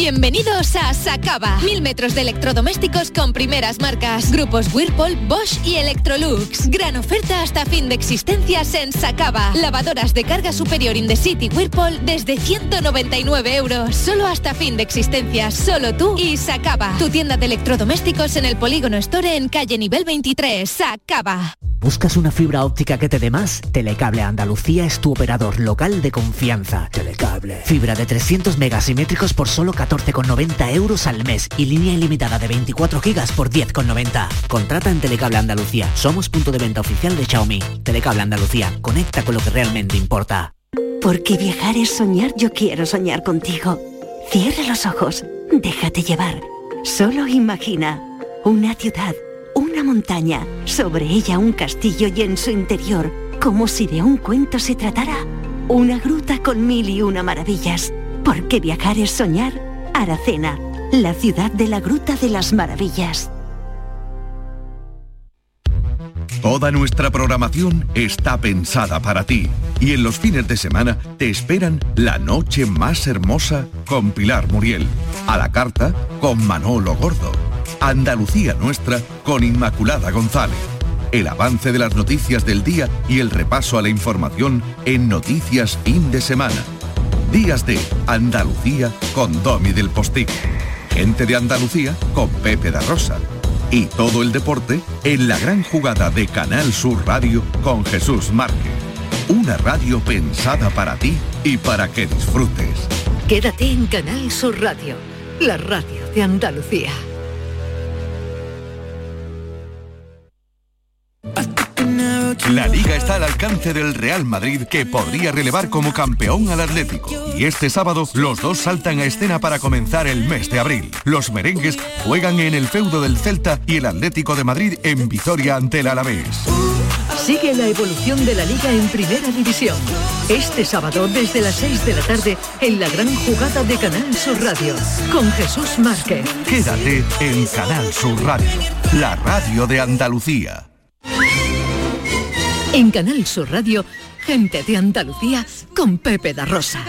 Bienvenidos a Sacaba. Mil metros de electrodomésticos con primeras marcas. Grupos Whirlpool, Bosch y Electrolux. Gran oferta hasta fin de existencias en Sacaba. Lavadoras de carga superior in the city Whirlpool desde 199 euros. Solo hasta fin de existencias. Solo tú y Sacaba. Tu tienda de electrodomésticos en el Polígono Store en calle nivel 23. Sacaba. ¿Buscas una fibra óptica que te dé más? Telecable Andalucía es tu operador local de confianza. Telecable. Fibra de 300 megasimétricos por solo 14,90 euros al mes y línea ilimitada de 24 gigas por 10,90. Contrata en Telecable Andalucía. Somos punto de venta oficial de Xiaomi. Telecable Andalucía. Conecta con lo que realmente importa. Porque viajar es soñar, yo quiero soñar contigo. Cierra los ojos, déjate llevar. Solo imagina una ciudad, una montaña, sobre ella un castillo y en su interior, como si de un cuento se tratara, una gruta con mil y una maravillas. Porque viajar es soñar, Aracena, la ciudad de la Gruta de las Maravillas. Toda nuestra programación está pensada para ti y en los fines de semana te esperan La Noche Más Hermosa con Pilar Muriel, A la Carta con Manolo Gordo, Andalucía Nuestra con Inmaculada González, el avance de las noticias del día y el repaso a la información en Noticias Fin de Semana. Días de Andalucía con Domi del Postigo. Gente de Andalucía con Pepe da Rosa. Y todo el deporte en la gran jugada de Canal Sur Radio con Jesús Márquez. Una radio pensada para ti y para que disfrutes. Quédate en Canal Sur Radio, la radio de Andalucía. La liga está al alcance del Real Madrid que podría relevar como campeón al Atlético. Y este sábado los dos saltan a escena para comenzar el mes de abril. Los merengues juegan en el feudo del Celta y el Atlético de Madrid en Vitoria ante el Alavés. Sigue la evolución de la liga en Primera División. Este sábado desde las 6 de la tarde en la gran jugada de Canal Sur Radio con Jesús Márquez. Quédate en Canal Sur Radio, la radio de Andalucía. En Canal Sur Radio, gente de Andalucía con Pepe da Rosa.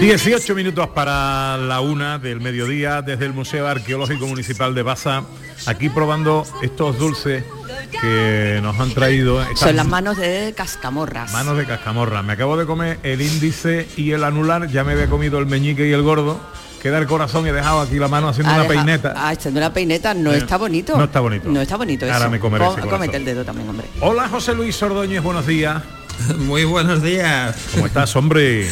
18 minutos para la una del mediodía desde el Museo Arqueológico Municipal de Baza, aquí probando estos dulces que nos han traído. Estas Son las manos de cascamorras. manos de cascamorra. Me acabo de comer el índice y el anular, ya me había comido el meñique y el gordo. Queda el corazón y he dejado aquí la mano haciendo Ha una dejado- peineta. Ah, echando una peineta no Eh, está bonito. no está bonito. No está bonito eso. Ahora me comeré ese. Cómete el dedo también, hombre. Hola José Luis Ordóñez, buenos días. Muy buenos días. ¿Cómo estás, hombre?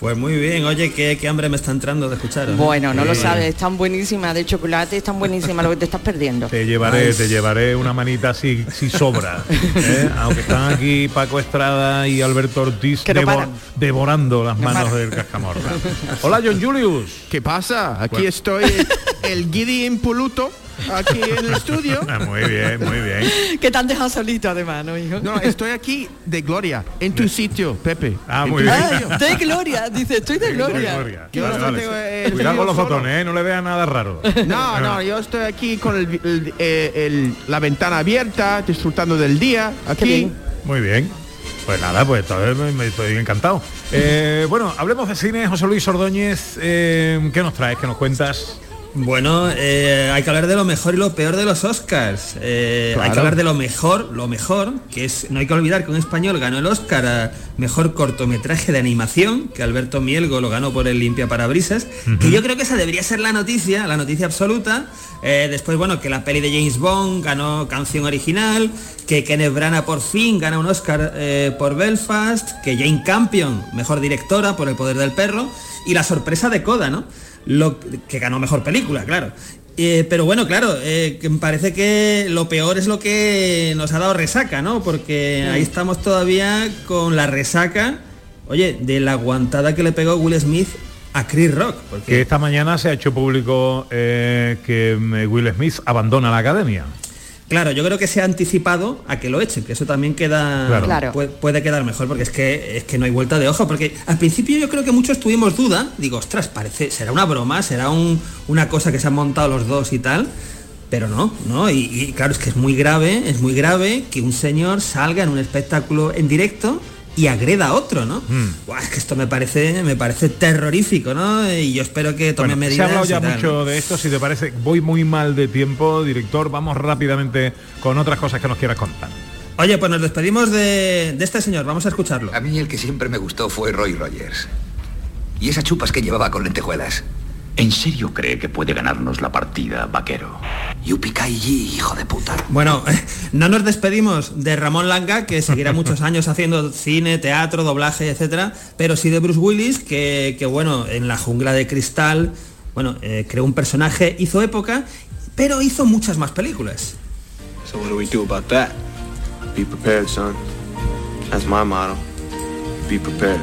Pues muy bien, oye, qué, qué hambre me está entrando de escucharos. ¿eh? Bueno, no lo sabes, están buenísimas de chocolate, están buenísimas lo que te estás perdiendo. Te llevaré, Ay. te llevaré una manita si, si sobra. ¿eh? Aunque están aquí Paco Estrada y Alberto Ortiz no devorando las manos del cascamorra. Hola John Julius. ¿Qué pasa? Aquí Bueno. estoy, el guidi impoluto, aquí en el estudio. Ah, muy bien, muy bien. Que te han dejado solito además, ¿no, hijo? No, estoy aquí de gloria, en tu sitio, Pepe. Ah, muy bien. sitio. De gloria, dice, estoy de gloria. Yo Vale, no vale. tengo el Cuidado con los botones, ¿eh? no le veas nada raro. No, no, yo estoy aquí con el- el- eh, el- la ventana abierta, disfrutando del día, aquí. Muy bien. Pues nada, pues todavía me, me estoy encantado. Eh, bueno, hablemos de cine, José Luis Ordóñez. eh, ¿Qué nos traes? ¿Qué nos cuentas? Bueno, eh, hay que hablar de lo mejor y lo peor de los Oscars. Eh, Claro. Hay que hablar de lo mejor, lo mejor, que es, no hay que olvidar que un español ganó el Oscar a mejor cortometraje de animación, que Alberto Mielgo lo ganó por el Limpia Parabrisas, que yo creo que esa debería ser la noticia, la noticia absoluta. Eh, después, bueno, que la peli de James Bond ganó canción original, que Kenneth Branagh por fin gana un Oscar por Belfast, que Jane Campion, mejor directora por El Poder del Perro, y la sorpresa de Coda, ¿no? Lo, que ganó mejor película, claro. Eh, pero bueno, claro, eh, parece que lo peor es lo que nos ha dado resaca, ¿no? Porque ahí estamos todavía con la resaca, oye, de la aguantada que le pegó Will Smith a Chris Rock. Porque... Que esta mañana se ha hecho público eh, que mm, Will Smith abandona la academia. Claro, yo creo que se ha anticipado a que lo echen, que eso también queda Claro. Puede, puede quedar mejor porque es que es que no hay vuelta de hoja, porque al principio yo creo que muchos tuvimos duda, digo, ostras, parece, será una broma, será un- una cosa que se han montado los dos y tal, pero no, no, y, y claro, es que es muy grave, es muy grave que un señor salga en un espectáculo en directo y agreda a otro, ¿no? Buah, es que esto me parece, me parece terrorífico, ¿no? Y yo espero que tome Bueno, medidas. se ha hablado ya tal. mucho de esto, si te parece, voy muy mal de tiempo, director, vamos rápidamente con otras cosas que nos quieras contar. Oye, pues nos despedimos de, de este señor, vamos a escucharlo. A mí el que siempre me gustó fue Roy Rogers. Y esas chupas que llevaba con lentejuelas. ¿En serio cree que puede ganarnos la partida, vaquero? Yupikai hijo de puta. Bueno, no nos despedimos de Ramón Langa, que seguirá muchos años haciendo cine, teatro, doblaje, etcétera, pero sí de Bruce Willis, que, que, bueno, en la jungla de cristal, bueno, eh, creó un personaje, hizo época, pero hizo muchas más películas. So what do we do about that? Be prepared, son. That's my motto. Be prepared.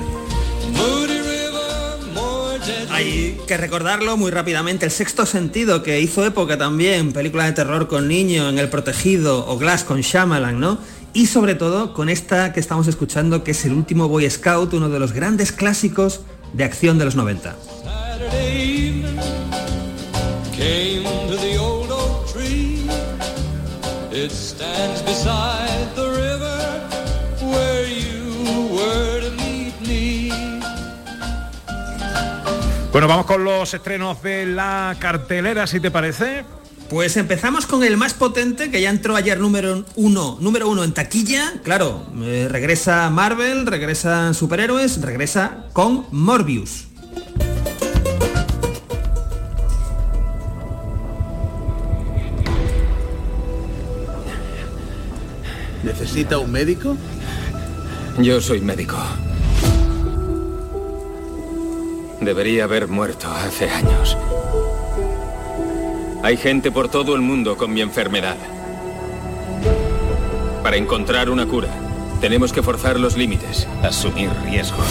Hay que recordarlo muy rápidamente, El Sexto Sentido, que hizo época también, película de terror con niño, en El Protegido, o Glass con Shyamalan, ¿no? Y sobre todo con esta que estamos escuchando, que es el último Boy Scout, uno de los grandes clásicos de acción de los 90. Saturday evening, came to the old oak tree. It stands beside Bueno, vamos con los estrenos de la cartelera, si te parece. Pues empezamos con el más potente, que ya entró ayer número uno, número uno en taquilla. Claro, eh, regresa Marvel, regresan superhéroes, regresa con Morbius. ¿Necesita un médico? Yo soy médico. Debería haber muerto hace años. Hay gente por todo el mundo con mi enfermedad. Para encontrar una cura, tenemos que forzar los límites, asumir riesgos.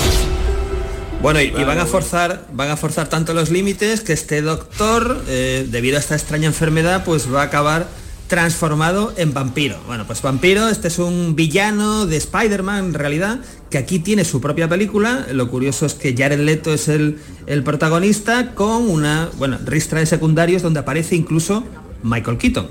Bueno, y, y van a forzar, van a forzar tanto los límites que este doctor, eh, debido a esta extraña enfermedad, pues va a acabar transformado en vampiro. Bueno, pues vampiro, este es un villano de Spider-Man en realidad, que aquí tiene su propia película. Lo curioso es que Jared Leto es el, el protagonista con una, bueno, ristra de secundarios donde aparece incluso Michael Keaton.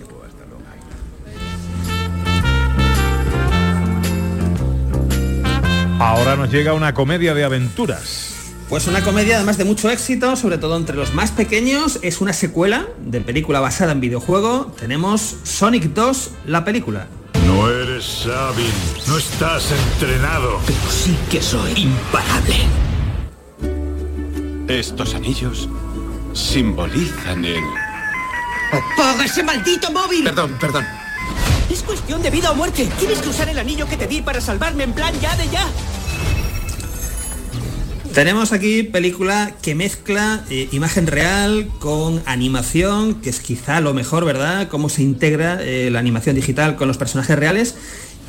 Ahora nos llega una comedia de aventuras. Pues una comedia además de mucho éxito, sobre todo entre los más pequeños, es una secuela de película basada en videojuego. Tenemos Sonic 2, la película. No eres Sabin, no estás entrenado. Pero sí que soy imparable. Estos anillos simbolizan el... ¡Apaga ese maldito móvil! Perdón, perdón. Es cuestión de vida o muerte. Tienes que usar el anillo que te di para salvarme en plan ya de ya. Tenemos aquí película que mezcla eh, imagen real con animación, que es quizá lo mejor, ¿verdad? Cómo se integra eh, la animación digital con los personajes reales.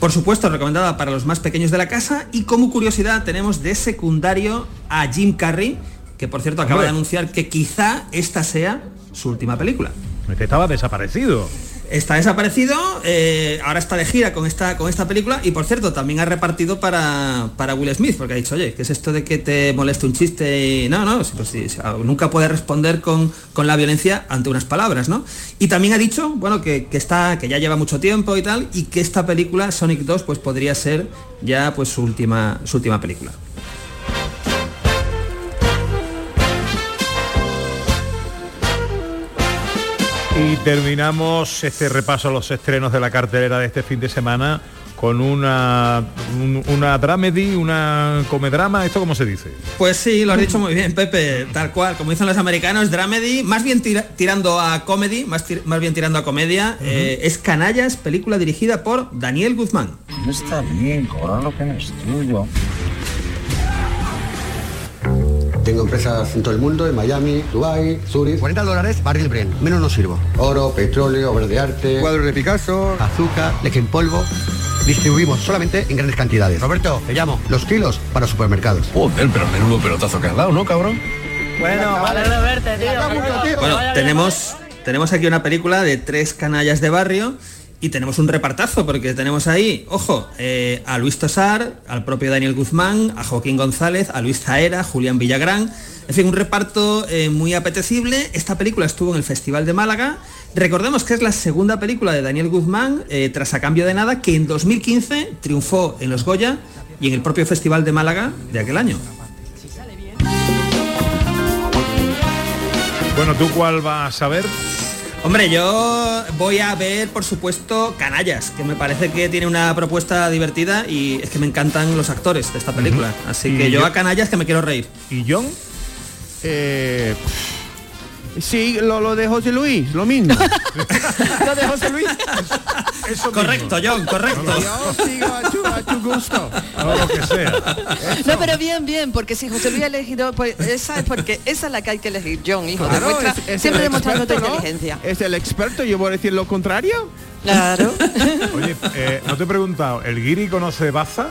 Por supuesto, recomendada para los más pequeños de la casa. Y como curiosidad, tenemos de secundario a Jim Carrey, que por cierto acaba Hombre. de anunciar que quizá esta sea su última película. Que estaba desaparecido. Está desaparecido, eh, ahora está de gira con esta, con esta película y por cierto también ha repartido para, para Will Smith, porque ha dicho, oye, ¿qué es esto de que te moleste un chiste? Y no, no, pues sí, nunca puede responder con, con la violencia ante unas palabras, ¿no? Y también ha dicho, bueno, que, que está, que ya lleva mucho tiempo y tal, y que esta película, Sonic 2, pues podría ser ya pues su última, su última película. Y terminamos este repaso a los estrenos de la cartelera de este fin de semana con una, un- una dramedy, una comedrama, ¿esto cómo se dice? Pues sí, lo has dicho muy bien, Pepe, tal cual, como dicen los americanos, dramedy, más bien tira- tirando a comedy, más, tir- más bien tirando a comedia, eh, es Canallas, película dirigida por Daniel Guzmán. No está bien cobrar lo que no es tuyo. Tengo empresas en todo el mundo, en Miami, Dubai, Zurich. 40 dólares, barril Bren. Menos no sirvo. Oro, petróleo, obras de arte. Cuadros de Picasso. Azúcar, leche en polvo. Distribuimos solamente en grandes cantidades. Roberto, te llamo. Los kilos para supermercados. Joder, pero menudo pelotazo que has dado, ¿no, cabrón? Bueno, vale de verte, tío. Bueno, tenemos, tenemos aquí una película de tres canallas de barrio y tenemos un repartazo porque tenemos ahí, ojo, eh, a Luis Tosar, al propio Daniel Guzmán, a Joaquín González, a Luis Zaera, Julián Villagrán. En fin, un reparto eh, muy apetecible. Esta película estuvo en el Festival de Málaga. Recordemos que es la segunda película de Daniel Guzmán, eh, tras A Cambio de Nada, que en 2015 triunfó en los Goya y en el propio Festival de Málaga de aquel año. Bueno, ¿tú cuál vas a ver? Hombre, yo voy a ver, por supuesto, Canallas, que me parece que tiene una propuesta divertida y es que me encantan los actores de esta película. Así ¿Y que yo yo- a Canallas que me quiero reír. ¿Y John? Eh, sí, lo, lo de José Luis, lo mismo. ¿Lo de José Luis? correcto, John, correcto. Yo sigo a tu, a tu gusto. lo que sea. No, pero bien, bien, porque si José Luis ha elegido, pues esa es porque esa es la que hay que elegir, John, hijo. Claro, demuestra- es- es siempre demostrando tu ¿no? inteligencia. Es el experto, yo voy a decir lo contrario. Claro. Oye, eh, no te he preguntado, ¿el Guiri conoce Baza?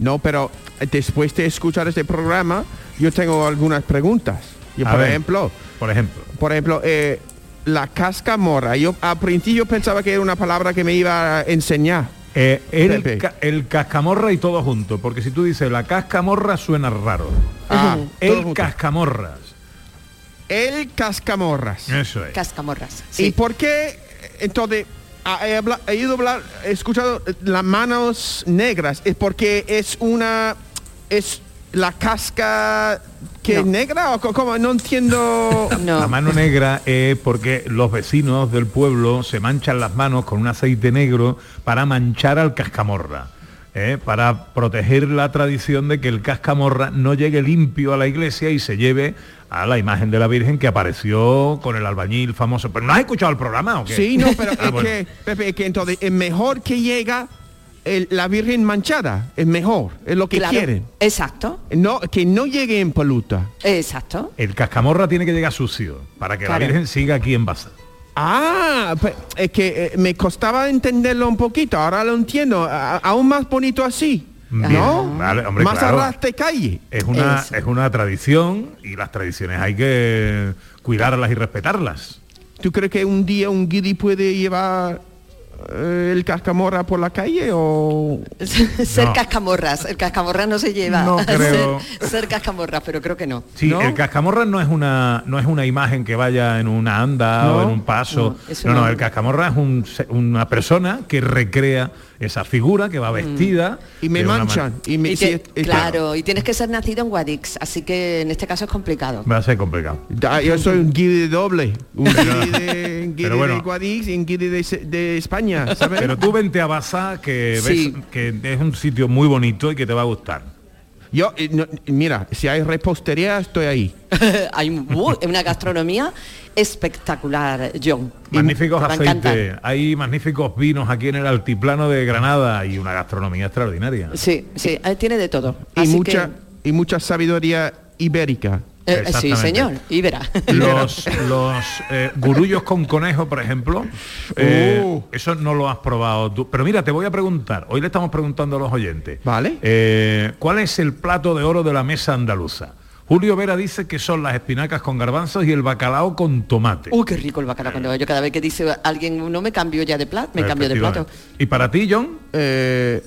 No, pero después de escuchar este programa, yo tengo algunas preguntas. Yo, por ver. ejemplo, Por ejemplo. por ejemplo, eh, la cascamorra. Yo al principio pensaba que era una palabra que me iba a enseñar. Eh, el, Pepe. ca- el cascamorra y todo junto, porque si tú dices la cascamorra suena raro. Ah, el cascamorras. El cascamorras. Eso es. Cascamorras. ¿Y por qué entonces ha- he, ido a hablar, he escuchado las manos negras? ¿Es porque es una es la casca que es negra o co- cómo? No entiendo. La mano negra es porque los vecinos del pueblo se manchan las manos con un aceite negro para manchar al cascamorra. ¿eh? Para proteger la tradición de que el cascamorra no llegue limpio a la iglesia y se lleve a la imagen de la Virgen que apareció con el albañil famoso. ¿Pero no has escuchado el programa o qué? Sí, no, pero Ah, es bueno. que Pepe, es que entonces es mejor que llega el- la Virgen manchada, es mejor, es lo que Claro. quieren. Exacto. No, que no llegue en poluta. Exacto. El cascamorra tiene que llegar sucio para que Claro. la Virgen siga aquí en Baza. Ah, pe- es que eh, me costaba entenderlo un poquito, ahora lo entiendo, a- aún más bonito así. ¿No? Vale, hombre, más claro. a ras de calle. Es una, Eso. es una tradición y las tradiciones hay que cuidarlas y respetarlas. ¿Tú crees que un día un guiri puede llevar el cascamorra por la calle o...? ser No. cascamorras. El cascamorra no se lleva No creo. ser, ser cascamorras, pero creo que no. Sí, el cascamorra no es una no es una imagen que vaya en una anda No, o en un paso. no, es No, el cascamorra es un una persona que recrea esa figura que va vestida. Y me manchan. man- Y me, Y sí, que- es- claro, y tienes que ser nacido en Guadix, así que en este caso es complicado. Va a ser complicado. Yo soy un guiri de doble. Un Pero- guiri de, un guiri pero bueno. de Guadix y un guiri de, de España, ¿sabes? Pero tú vente a Baza que ves Sí. que es un sitio muy bonito y que te va a gustar. Yo, eh, no, mira, si hay repostería, estoy ahí. Hay una gastronomía espectacular, John. Magníficos aceites, hay magníficos vinos aquí en el altiplano de Granada y una gastronomía extraordinaria. Sí, sí, eh, tiene de todo. Y Así mucha, y mucha sabiduría ibérica. Que, eh, sí, señor, y verá. Los, los eh, gurullos con conejo, por ejemplo, eh, Uh. eso no lo has probado tú. Pero mira, te voy a preguntar, hoy le estamos preguntando a los oyentes, ¿Vale? eh, ¿cuál es el plato de oro de la mesa andaluza? Julio Vera dice que son las espinacas con garbanzos y el bacalao con tomate. Uy, qué rico el bacalao con Yo cada vez que dice alguien no me cambio ya de plato, me cambio de plato. ¿Y para ti, John? Eh,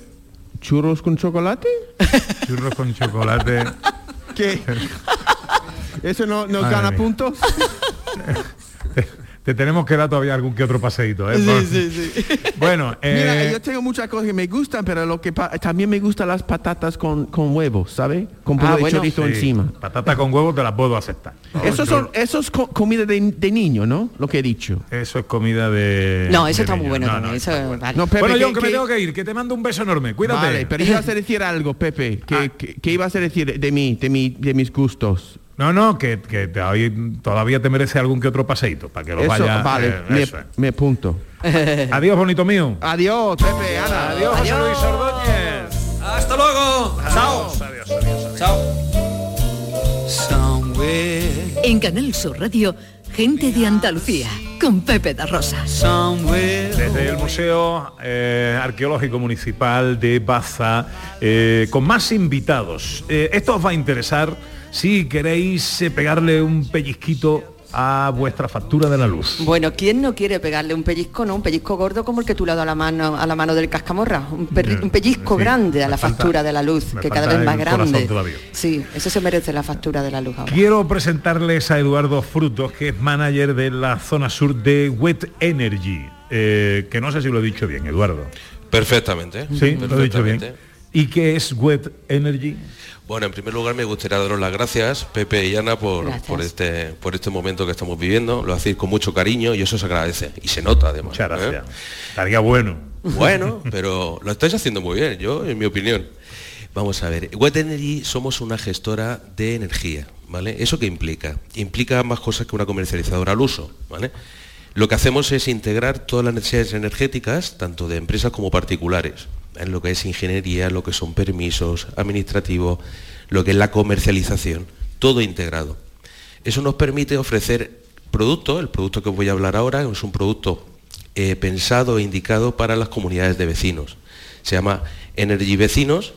¿Churros con chocolate? Churros con chocolate. ¿Qué? ¿Eso no, no Madre gana mía. puntos? Te tenemos que dar todavía algún que otro paseíto, ¿eh? Sí, sí, sí. Bueno, Mira, eh, yo tengo muchas cosas que me gustan, pero lo que también me gustan las patatas con, con huevos, ¿sabes? Con un Ah, poco de bueno. chorizo sí, encima. Patata con huevo te la puedo aceptar. Esos son, eso es co- comida de, de niño, ¿no? Lo que he dicho. Eso es comida de... No, eso de está muy bueno No, también. no, eso, bueno. vale. No, Pepe, bueno, que- que, me que- tengo que ir, que te mando un beso enorme. Cuídate. Vale, pero ibas a decir algo, Pepe. ¿Qué, qué- qué ibas a decir de mí, de, mi, de mis gustos? No, no, que, que te- hoy todavía te merece algún que otro paseíto para que lo Eso, vaya. vale, eh, me, eso me apunto. Adiós, bonito mío. Adiós, Pepe, Ana. Adiós, José Luis Ordóñez. Hasta luego. Chao. Adiós, adiós, adiós. Chao. En Canal Sur Radio, gente de Andalucía, con Pepe da Rosa. De desde el Museo eh, Arqueológico Municipal de Baza, eh, con más invitados. Eh, esto os va a interesar si queréis eh, pegarle un pellizquito a vuestra factura de la luz. Bueno, ¿quién no quiere pegarle un pellizco, no? Un pellizco gordo como el que tú le has dado a la mano, a la mano del cascamorra. Un, pellizco sí, grande a la falta- factura de la luz, que cada vez más grande. Sí, eso se merece la factura de la luz ahora. Quiero presentarles a Eduardo Frutos, que es manager de la zona sur de Wet Energy, eh, que no sé si lo he dicho bien, Eduardo. Perfectamente. Sí, lo he dicho bien. perfectamente. ¿Y qué es Wet Energy? Bueno, en primer lugar me gustaría daros las gracias, Pepe y Ana, por, Gracias. por este, por este momento que estamos viviendo. Lo hacéis con mucho cariño y eso se agradece. Y se nota además. Muchas ¿eh? gracias. Estaría bueno. Bueno, pero lo estáis haciendo muy bien, yo, en mi opinión. Vamos a ver, Wet Energy somos una gestora de energía, ¿vale? ¿Eso qué implica? Implica más cosas que una comercializadora al uso, ¿vale? Lo que hacemos es integrar todas las necesidades energéticas, tanto de empresas como particulares, en lo que es ingeniería, lo que son permisos, administrativo, lo que es la comercialización, todo integrado. Eso nos permite ofrecer producto, el producto que os voy a hablar ahora es un producto eh, pensado e indicado para las comunidades de vecinos. Se llama Energy Vecinos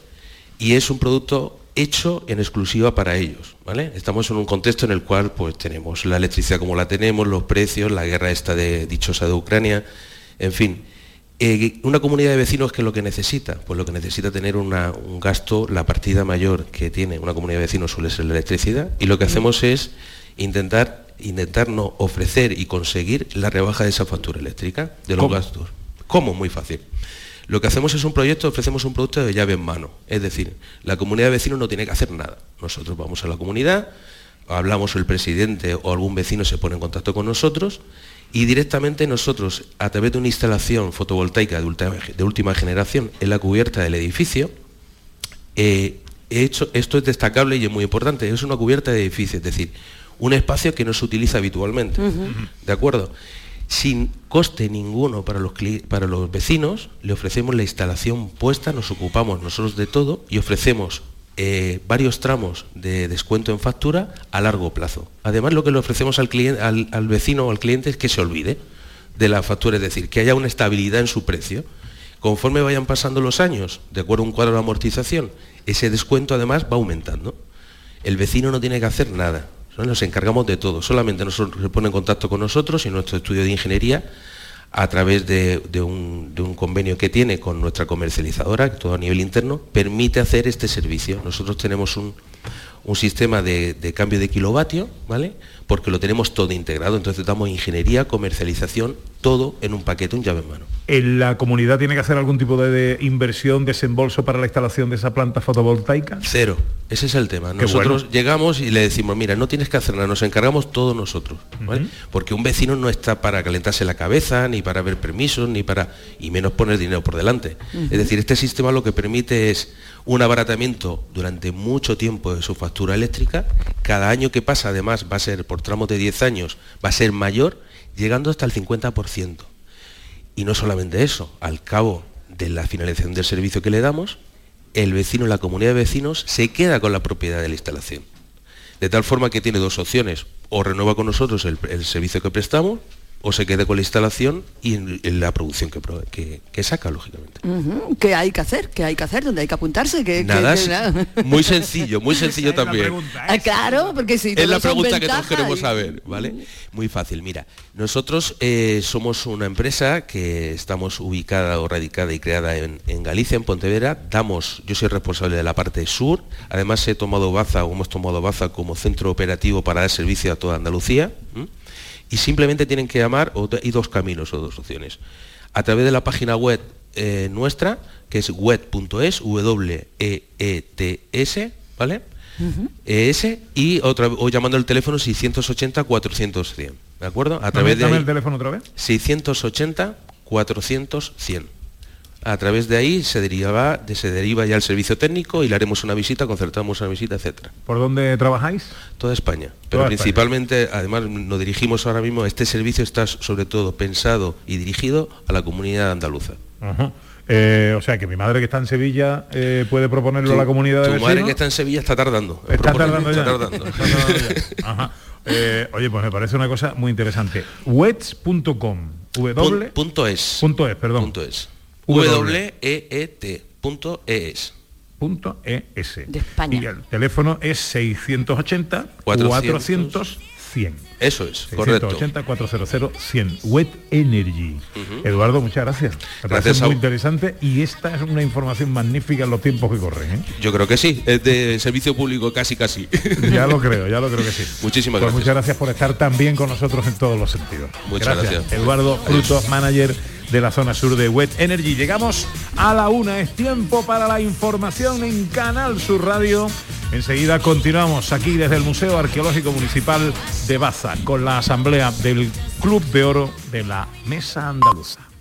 y es un producto hecho en exclusiva para ellos. ¿vale? Estamos en un contexto en el cual pues, tenemos la electricidad como la tenemos, los precios, la guerra esta de dichosa de Ucrania, en fin. Eh, una comunidad de vecinos que es lo que necesita, pues lo que necesita tener una- un gasto, la partida mayor que tiene una comunidad de vecinos suele ser la electricidad y lo que hacemos es intentar, intentar no ofrecer y conseguir la rebaja de esa factura eléctrica, de los ¿Cómo? gastos. ¿Cómo? Muy fácil. Lo que hacemos es un proyecto, ofrecemos un producto de llave en mano. Es decir, la comunidad de vecinos no tiene que hacer nada. Nosotros vamos a la comunidad, hablamos el presidente o algún vecino se pone en contacto con nosotros y directamente nosotros, a través de una instalación fotovoltaica de última, de última generación en la cubierta del edificio, eh, he hecho, esto es destacable y es muy importante, es una cubierta de edificio, es decir, un espacio que no se utiliza habitualmente. ¿De acuerdo? Sin coste ninguno para los, para los vecinos, le ofrecemos la instalación puesta, nos ocupamos nosotros de todo y ofrecemos eh, varios tramos de descuento en factura a largo plazo. Además, lo que le ofrecemos al, clien- al, vecino o al cliente es que se olvide de la factura, es decir, que haya una estabilidad en su precio. Conforme vayan pasando los años, de acuerdo a un cuadro de amortización, ese descuento además va aumentando. El vecino no tiene que hacer nada, ¿no? nos encargamos de todo. Solamente nosotros se pone en contacto con nosotros y nuestro estudio de ingeniería a través de, un, convenio que tiene con nuestra comercializadora, todo a nivel interno, permite hacer este servicio. Nosotros tenemos un, un sistema de, de cambio de kilovatio, ¿vale? Porque lo tenemos todo integrado, entonces damos ingeniería, comercialización, todo en un paquete, un llave en mano. ¿En ¿La comunidad tiene que hacer algún tipo de, de inversión, desembolso para la instalación de esa planta fotovoltaica? Cero. Ese es el tema. Nosotros bueno. llegamos y le decimos, mira, no tienes que hacer nada, nos encargamos todos nosotros. ¿vale? Porque un vecino no está para calentarse la cabeza, ni para ver permisos, ni para. y menos poner dinero por delante. Es decir, este sistema lo que permite es un abaratamiento durante mucho tiempo de su factura eléctrica. Cada año que pasa, además, va a ser por tramos de 10 años, va a ser mayor, llegando hasta el 50%. Y no solamente eso, al cabo de la finalización del servicio que le damos, el vecino, la comunidad de vecinos, se queda con la propiedad de la instalación. De tal forma que tiene dos opciones, o renueva con nosotros el servicio que prestamos, o se queda con la instalación y en, en la producción que, que- que saca, lógicamente. ¿Qué hay que hacer? ¿Qué hay que hacer? ¿Dónde hay que apuntarse? ¿Qué, Nada, qué- nada? muy sencillo, muy sencillo también. Ah, claro, porque si Es la pregunta que todos queremos y- saber, ¿vale? Muy fácil, mira, nosotros eh, somos una empresa que estamos ubicada o radicada y creada en, en Galicia, en Pontevedra, damos, yo soy responsable de la parte sur, además he tomado Baza o hemos tomado Baza como centro operativo para dar servicio a toda Andalucía. Y simplemente tienen que llamar, o hay dos caminos o dos opciones, a través de la página web eh, nuestra, que es web.es, W-E-E-T-S, ¿vale? ES y otra o llamando el teléfono 680 400 100, ¿de acuerdo? A través de ahí, el teléfono otra vez. 680 400 100. A través de ahí se deriva, se deriva ya el servicio técnico y le haremos una visita, concertamos una visita, etcétera. ¿Por dónde trabajáis? Toda España. Pero Toda principalmente, además nos dirigimos ahora mismo, este servicio está sobre todo pensado y dirigido a la comunidad andaluza. Ajá. Eh, o sea que mi madre que está en Sevilla eh, puede proponerlo a la comunidad de Tu vecinos. madre que está en Sevilla está tardando. Está tardando ya. está tardando. Está tardando ya. Ajá. Eh, oye, pues me parece una cosa muy interesante. Wets.com. W. Punto es. Punto es, perdón. Punto es. W. W E E. Punto es. ES. De España. Y el teléfono es 680 400 100. Eso es, correcto. 680 400 100. Wet Energy. Eduardo, muchas gracias. Me parece Gracias a- muy interesante y esta es una información magnífica en los tiempos que corren. ¿eh? Yo creo que sí, es de servicio público casi casi. Ya lo creo, ya lo creo que sí. Muchísimas Pues gracias. muchas gracias por estar también con nosotros en todos los sentidos. Muchas gracias. Eduardo Frutos, manager de la zona sur de Wet Energy. Llegamos a la una. Es tiempo para la información en Canal Sur Radio. Enseguida continuamos aquí desde el Museo Arqueológico Municipal de Baza con la asamblea del Club de Oro de la Mesa Andaluza.